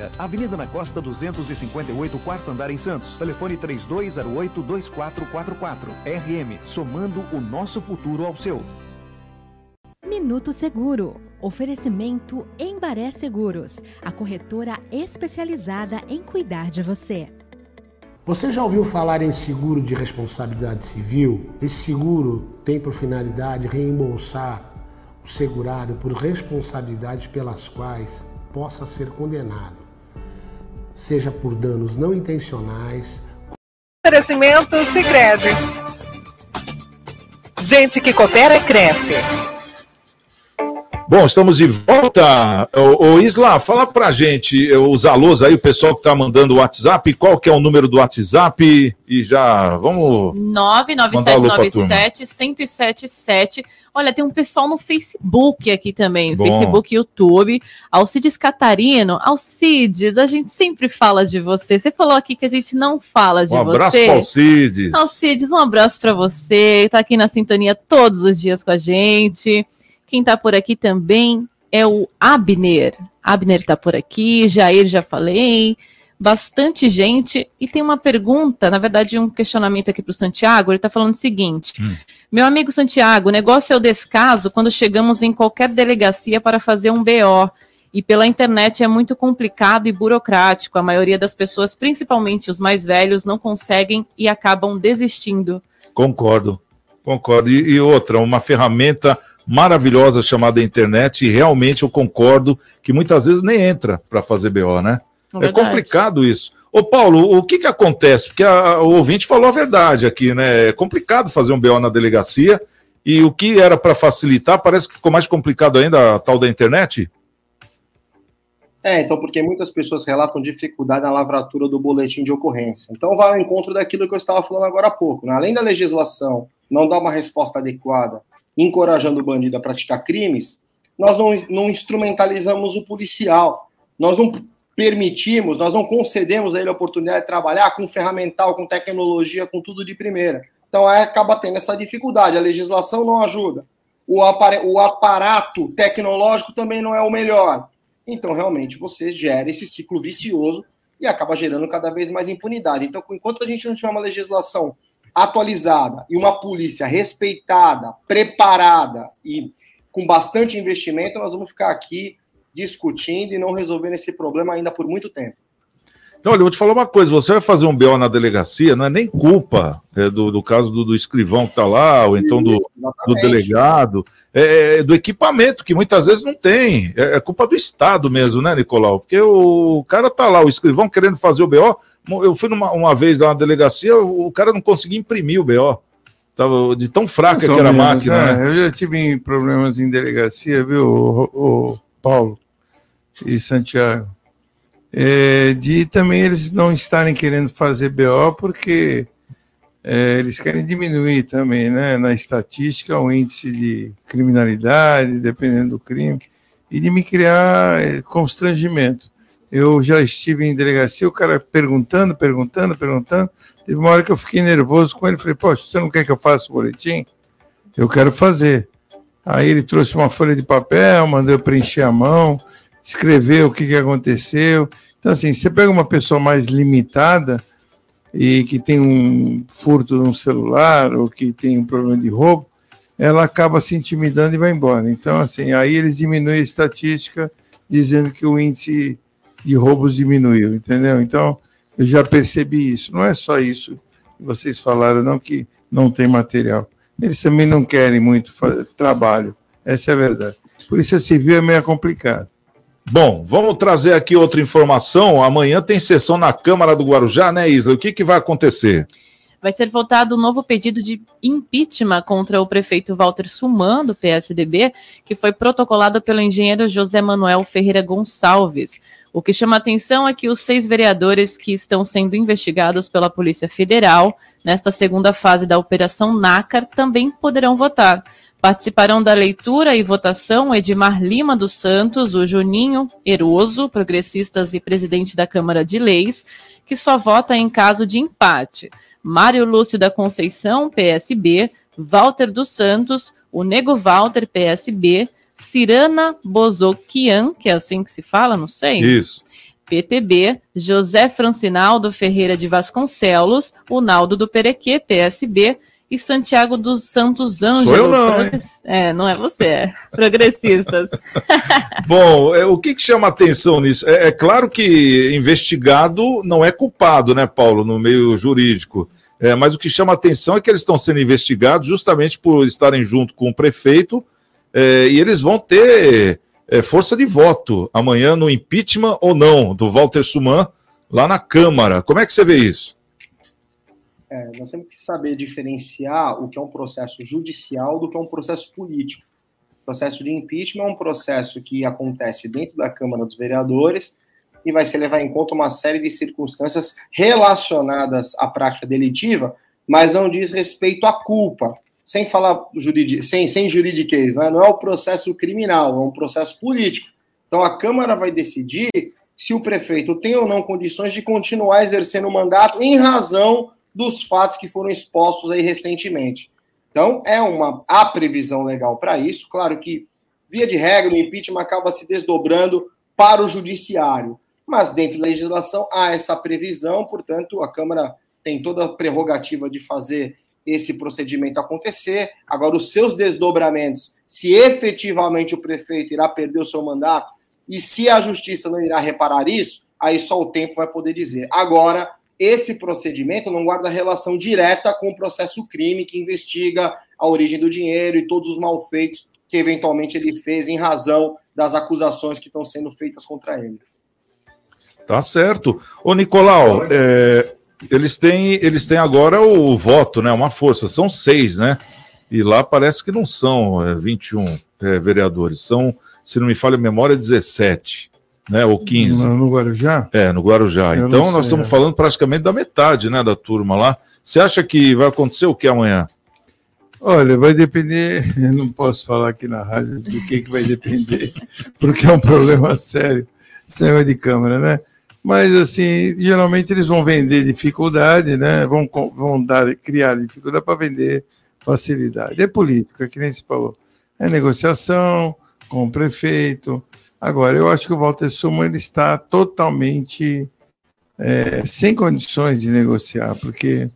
Avenida na Costa 258, quarto andar em Santos. Telefone 3208-2444. RM, somando o nosso futuro ao seu. Minuto Seguro Oferecimento Embaré Seguros, a corretora especializada em cuidar de você. Você já ouviu falar em seguro de responsabilidade civil? Esse seguro tem por finalidade reembolsar o segurado por responsabilidades pelas quais possa ser condenado, seja por danos não intencionais. Oferecimento Sicredi. Gente que coopera cresce. Bom, estamos de volta. Ô, ô Isla, fala pra gente, os alôs aí, o pessoal que tá mandando o WhatsApp, qual que é o número do WhatsApp? E já, vamos... 99797-1077. Olha, tem um pessoal no Facebook aqui também, Bom. Facebook, YouTube. Alcides Catarino, Alcides, a gente sempre fala de você. Você falou aqui que a gente não fala de um você. Um abraço para Alcides. Alcides, um abraço para você. Tá aqui na sintonia todos os dias com a gente. Quem está por aqui também é o Abner. Abner está por aqui, Jair já falei, bastante gente. E tem uma pergunta, na verdade, um questionamento aqui para o Santiago. Ele está falando o seguinte: hum. Meu amigo Santiago, o negócio é o descaso quando chegamos em qualquer delegacia para fazer um BO. E pela internet é muito complicado e burocrático. A maioria das pessoas, principalmente os mais velhos, não conseguem e acabam desistindo. Concordo. Concordo. E, e, outra, uma ferramenta maravilhosa chamada internet, e realmente eu concordo que muitas vezes nem entra para fazer BO, né? É, é complicado isso. Ô, Paulo, o que que acontece? Porque a, o ouvinte falou a verdade aqui, né? É complicado fazer um BO na delegacia, e o que era para facilitar parece que ficou mais complicado ainda a tal da internet? É, então, porque muitas pessoas relatam dificuldade na lavratura do boletim de ocorrência. Então, vai ao encontro daquilo que eu estava falando agora há pouco. Né? Além da legislação não dar uma resposta adequada, encorajando o bandido a praticar crimes, nós não, não instrumentalizamos o policial. Nós não permitimos, nós não concedemos a ele a oportunidade de trabalhar com ferramental, com tecnologia, com tudo de primeira. Então, aí acaba tendo essa dificuldade. A legislação não ajuda. O, o aparato tecnológico também não é o melhor então, realmente, você gera esse ciclo vicioso e acaba gerando cada vez mais impunidade. Então, enquanto a gente não tiver uma legislação atualizada e uma polícia respeitada, preparada e com bastante investimento, nós vamos ficar aqui discutindo e não resolvendo esse problema ainda por muito tempo. Então, olha, eu vou te falar uma coisa: você vai fazer um BO na delegacia, não é nem culpa é, do, do, caso do, do escrivão que está lá, ou então do, do delegado, é, é, do equipamento, que muitas vezes não tem. É, é, culpa do Estado mesmo, né, Nicolau? Porque o cara está lá, o escrivão querendo fazer o BO. Eu fui numa, uma vez lá na delegacia, o cara não conseguia imprimir o BO. Tava de tão fraca que era a máquina. É, né? Eu já tive problemas em delegacia, viu, o, o Paulo e Santiago é, de também eles não estarem querendo fazer BO porque é, eles querem diminuir também, né, na estatística, o índice de criminalidade, dependendo do crime, e de me criar é, constrangimento. Eu já estive em delegacia, o cara perguntando, perguntando, perguntando. Teve uma hora que eu fiquei nervoso com ele, falei, poxa, você não quer que eu faça o boletim? Eu quero fazer. Aí ele trouxe uma folha de papel, mandou eu preencher a mão, escrever o que, que aconteceu. Então, assim, você pega uma pessoa mais limitada e que tem um furto no celular ou que tem um problema de roubo, ela acaba se intimidando e vai embora. Então, assim, aí eles diminuem a estatística dizendo que o índice de roubos diminuiu, entendeu? Então, eu já percebi isso. Não é só isso que vocês falaram, não que não tem material. Eles também não querem muito trabalho. Essa é a verdade. Polícia Civil é meio complicado. Bom, vamos trazer aqui outra informação. Amanhã tem sessão na Câmara do Guarujá, né, Isla? O que, que vai acontecer? Vai ser votado um novo pedido de impeachment contra o prefeito Walter Suman, do PSDB, que foi protocolado pelo engenheiro José Manuel Ferreira Gonçalves. O que chama atenção é que os seis vereadores que estão sendo investigados pela Polícia Federal nesta segunda fase da Operação NACAR também poderão votar. Participarão da leitura e votação Edmar Lima dos Santos, o Juninho Eroso, progressistas e presidente da Câmara de Leis, que só vota em caso de empate. Mário Lúcio da Conceição, PSB, Walter dos Santos, o Nego Walter, PSB, Cirana Bozoquian, que é assim que se fala, não sei. Isso. PTB, José Francinaldo Ferreira de Vasconcelos, o Naldo do Perequê, PSB, e Santiago dos Santos Ângelos. Sou eu não, É, não é você, é. Progressistas. Bom, é, o que, que chama atenção nisso? É, é, claro que investigado não é culpado, né, Paulo, no meio jurídico. É, mas o que chama atenção é que eles estão sendo investigados justamente por estarem junto com o prefeito é, e eles vão ter é, força de voto amanhã no impeachment ou não do Walter Suman lá na Câmara. Como é que você vê isso? É, nós temos que saber diferenciar o que é um processo judicial do que é um processo político. O processo de impeachment é um processo que acontece dentro da Câmara dos Vereadores e vai se levar em conta uma série de circunstâncias relacionadas à prática delitiva, mas não diz respeito à culpa. Sem falar juridi sem, sem juridiquês, né? não é o processo criminal, é um processo político. Então a Câmara vai decidir se o prefeito tem ou não condições de continuar exercendo o mandato em razão dos fatos que foram expostos aí recentemente. Então, é uma a previsão legal para isso. Claro que, via de regra, o impeachment acaba se desdobrando para o judiciário. Mas, dentro da legislação, há essa previsão, portanto, a Câmara tem toda a prerrogativa de fazer esse procedimento acontecer. Agora, os seus desdobramentos, se efetivamente o prefeito irá perder o seu mandato e se a justiça não irá reparar isso, aí só o tempo vai poder dizer. Agora, esse procedimento não guarda relação direta com o processo crime que investiga a origem do dinheiro e todos os malfeitos que eventualmente ele fez em razão das acusações que estão sendo feitas contra ele. Tá certo. Ô, Nicolau, é, eles, têm, eles têm agora o voto, né? Uma força, são seis, né? E lá parece que não são é, 21 é, vereadores, são, se não me falha a memória, 17 né? Ou 15. No, no Guarujá? É, no Guarujá. Eu então nós estamos é. falando praticamente da metade, né, da turma lá. Você acha que vai acontecer o que amanhã? Olha, vai depender, eu não posso falar aqui na rádio do que, que vai depender, porque é um problema sério, sistema de câmera, né? Mas, assim, geralmente eles vão vender dificuldade, né? Vão, vão dar, criar dificuldade para vender facilidade. É política, que nem se falou. É negociação com o prefeito, Agora, eu acho que o Walter Sumo ele está totalmente é, sem condições de negociar, porque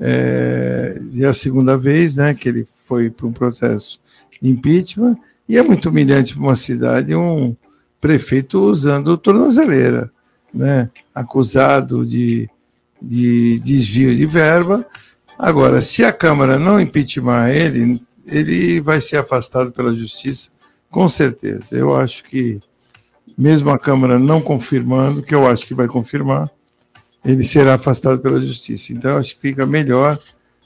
é, é a segunda vez né, que ele foi para um processo de impeachment, e é muito humilhante para uma cidade um prefeito usando tornozeleira, né, acusado de, de desvio de verba. Agora, se a Câmara não impeachment ele, ele vai ser afastado pela Justiça com certeza. Eu acho que, mesmo a Câmara não confirmando, que eu acho que vai confirmar, ele será afastado pela Justiça. Então, acho que fica melhor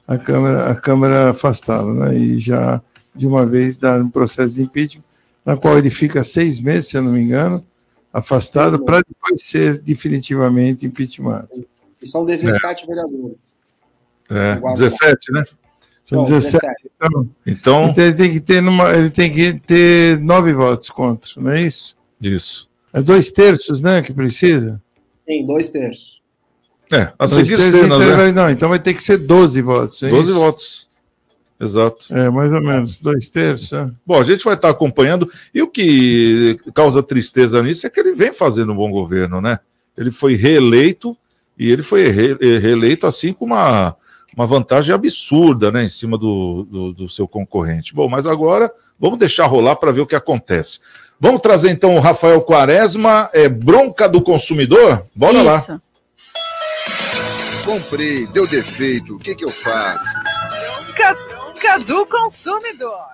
a Câmara, a Câmara afastá-lo, né? E já, de uma vez, dar um processo de impeachment, na qual ele fica seis meses, se eu não me engano, afastado, para depois ser definitivamente impeachmentado. E são 17 é. vereadores. É, 17, né? São 17. 17. Então, então, então, ele, tem que ter numa, ele tem que ter nove votos contra, não é isso? Isso. É dois terços, né, que precisa? Tem, dois terços. É, a seguir cenas, então, né? Não, então vai ter que ser 12 votos. É 12 isso? votos. Exato. É, mais ou menos, dois terços. É. Bom, a gente vai estar acompanhando. E o que causa tristeza nisso é que ele vem fazendo um bom governo, né? Ele foi reeleito e ele foi reeleito assim com uma uma vantagem absurda né, em cima do, do, do seu concorrente. Bom, mas agora vamos deixar rolar para ver o que acontece. Vamos trazer então o Rafael Quaresma, é, bronca do consumidor? Bora Isso. lá. Comprei, deu defeito, o que, que eu faço? Bronca do consumidor.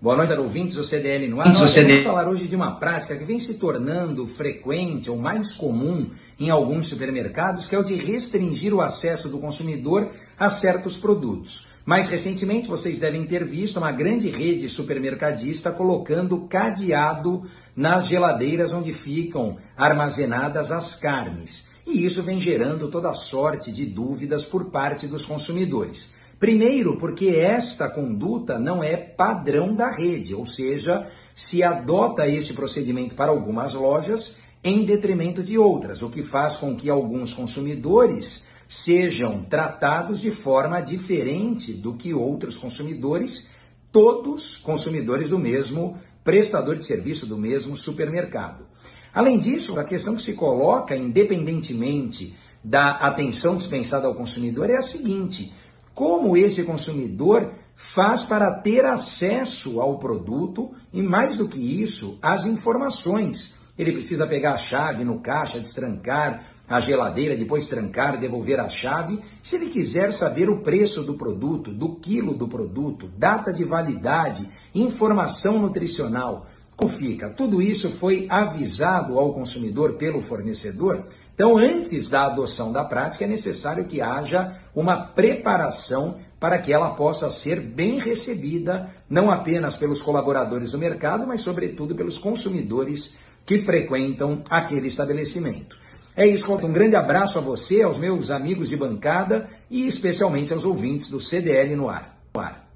Boa noite, ouvintes do CDL no ar. Nós vamos falar hoje de uma prática que vem se tornando frequente ou mais comum em alguns supermercados, que é o de restringir o acesso do consumidor a certos produtos. Mais recentemente, vocês devem ter visto uma grande rede supermercadista colocando cadeado nas geladeiras onde ficam armazenadas as carnes. E isso vem gerando toda sorte de dúvidas por parte dos consumidores. Primeiro, porque esta conduta não é padrão da rede, ou seja, se adota esse procedimento para algumas lojas, em detrimento de outras, o que faz com que alguns consumidores sejam tratados de forma diferente do que outros consumidores, todos consumidores do mesmo prestador de serviço do mesmo supermercado. Além disso, a questão que se coloca, independentemente da atenção dispensada ao consumidor, é a seguinte: como esse consumidor faz para ter acesso ao produto e, mais do que isso, as informações. Ele precisa pegar a chave no caixa, destrancar a geladeira, depois trancar, devolver a chave. Se ele quiser saber o preço do produto, do quilo do produto, data de validade, informação nutricional, como fica? Tudo isso foi avisado ao consumidor pelo fornecedor. Então, antes da adoção da prática, é necessário que haja uma preparação para que ela possa ser bem recebida, não apenas pelos colaboradores do mercado, mas, sobretudo, pelos consumidores que frequentam aquele estabelecimento. É isso, um grande abraço a você, aos meus amigos de bancada e especialmente aos ouvintes do CDL no ar. No ar.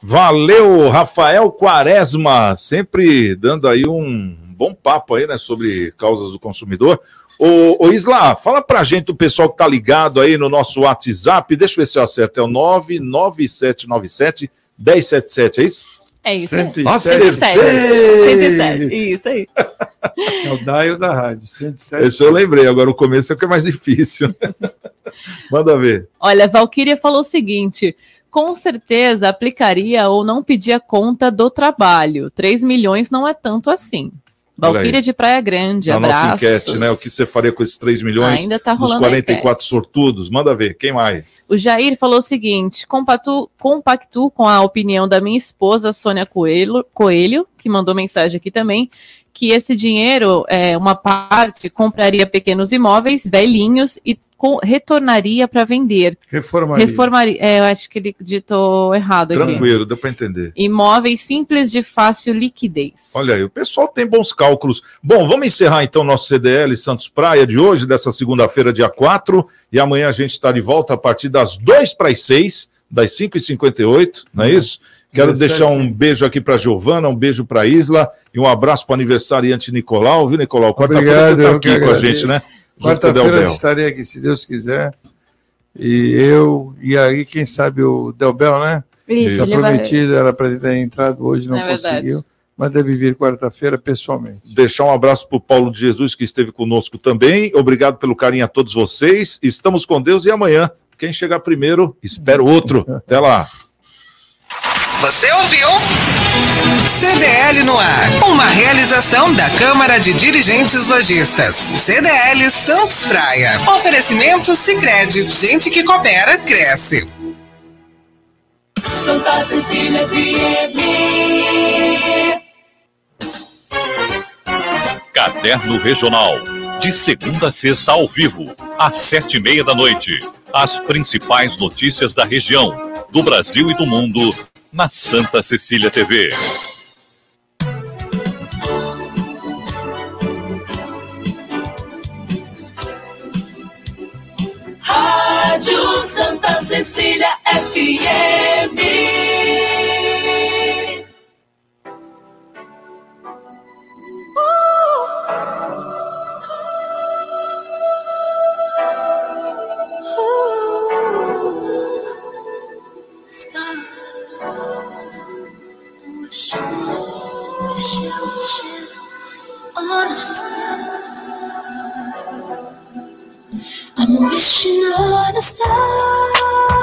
Valeu, Rafael Quaresma, sempre dando aí um bom papo aí, né, sobre causas do consumidor. Ô, ô Isla, fala pra gente o pessoal que tá ligado aí no nosso WhatsApp, deixa eu ver se eu acerto, é o 99797 1077, é isso? É isso. 107. Nossa, 107. 107. Isso aí. É o dial da rádio, 107. Esse eu lembrei, agora o começo é o que é mais difícil. Manda ver. Olha, a Valkyria falou o seguinte: com certeza aplicaria ou não pedia conta do trabalho. 3 milhões não é tanto assim. Valquíria de Praia Grande, Na abraços. nossa enquete, né? O que você faria com esses 3 milhões Ainda tá dos rolando a 44 sortudos? Manda ver, quem mais? O Jair falou o seguinte: compactu, compactuo com a opinião da minha esposa, Sônia Coelho, Coelho, que mandou mensagem aqui também, que esse dinheiro, é, uma parte, compraria pequenos imóveis velhinhos e com- retornaria para vender. Reformaria. Reformaria. É, eu acho que ele ditou errado aqui. Tranquilo, deu para entender. Imóveis simples de fácil liquidez. Olha aí, o pessoal tem bons cálculos. Bom, vamos encerrar então nosso CDL Santos Praia de hoje, dessa segunda-feira, dia 4. E amanhã a gente está de volta a partir das 2 para as 6, das 5h58, não é isso? Quero 17, deixar um beijo aqui para Giovana, um beijo para Isla e um abraço para o aniversariante Nicolau, viu, Nicolau? Quarta-feira você Obrigado, está aqui com a gente, né? Quarta-feira estarei aqui, se Deus quiser. E eu, e aí, quem sabe o Delbel, né? Isso, Está ele vai- prometido, era para ter entrado hoje, não É verdade. conseguiu. Mas deve vir quarta-feira pessoalmente. Deixar um abraço para o Paulo de Jesus, que esteve conosco também. Obrigado pelo carinho a todos vocês. Estamos com Deus e amanhã, quem chegar primeiro, espera o outro. Até lá. Você ouviu? CDL no ar. Uma realização da Câmara de Dirigentes Lojistas. CDL Santos Praia. Oferecimento Sicredi. Gente que coopera cresce. Santa Cecília FM. Caderno Regional. De segunda a sexta ao vivo, às sete e meia da noite. As principais notícias da região, do Brasil e do mundo, na Santa Cecília TV. Rádio Santa Cecília FM. Wishing on a star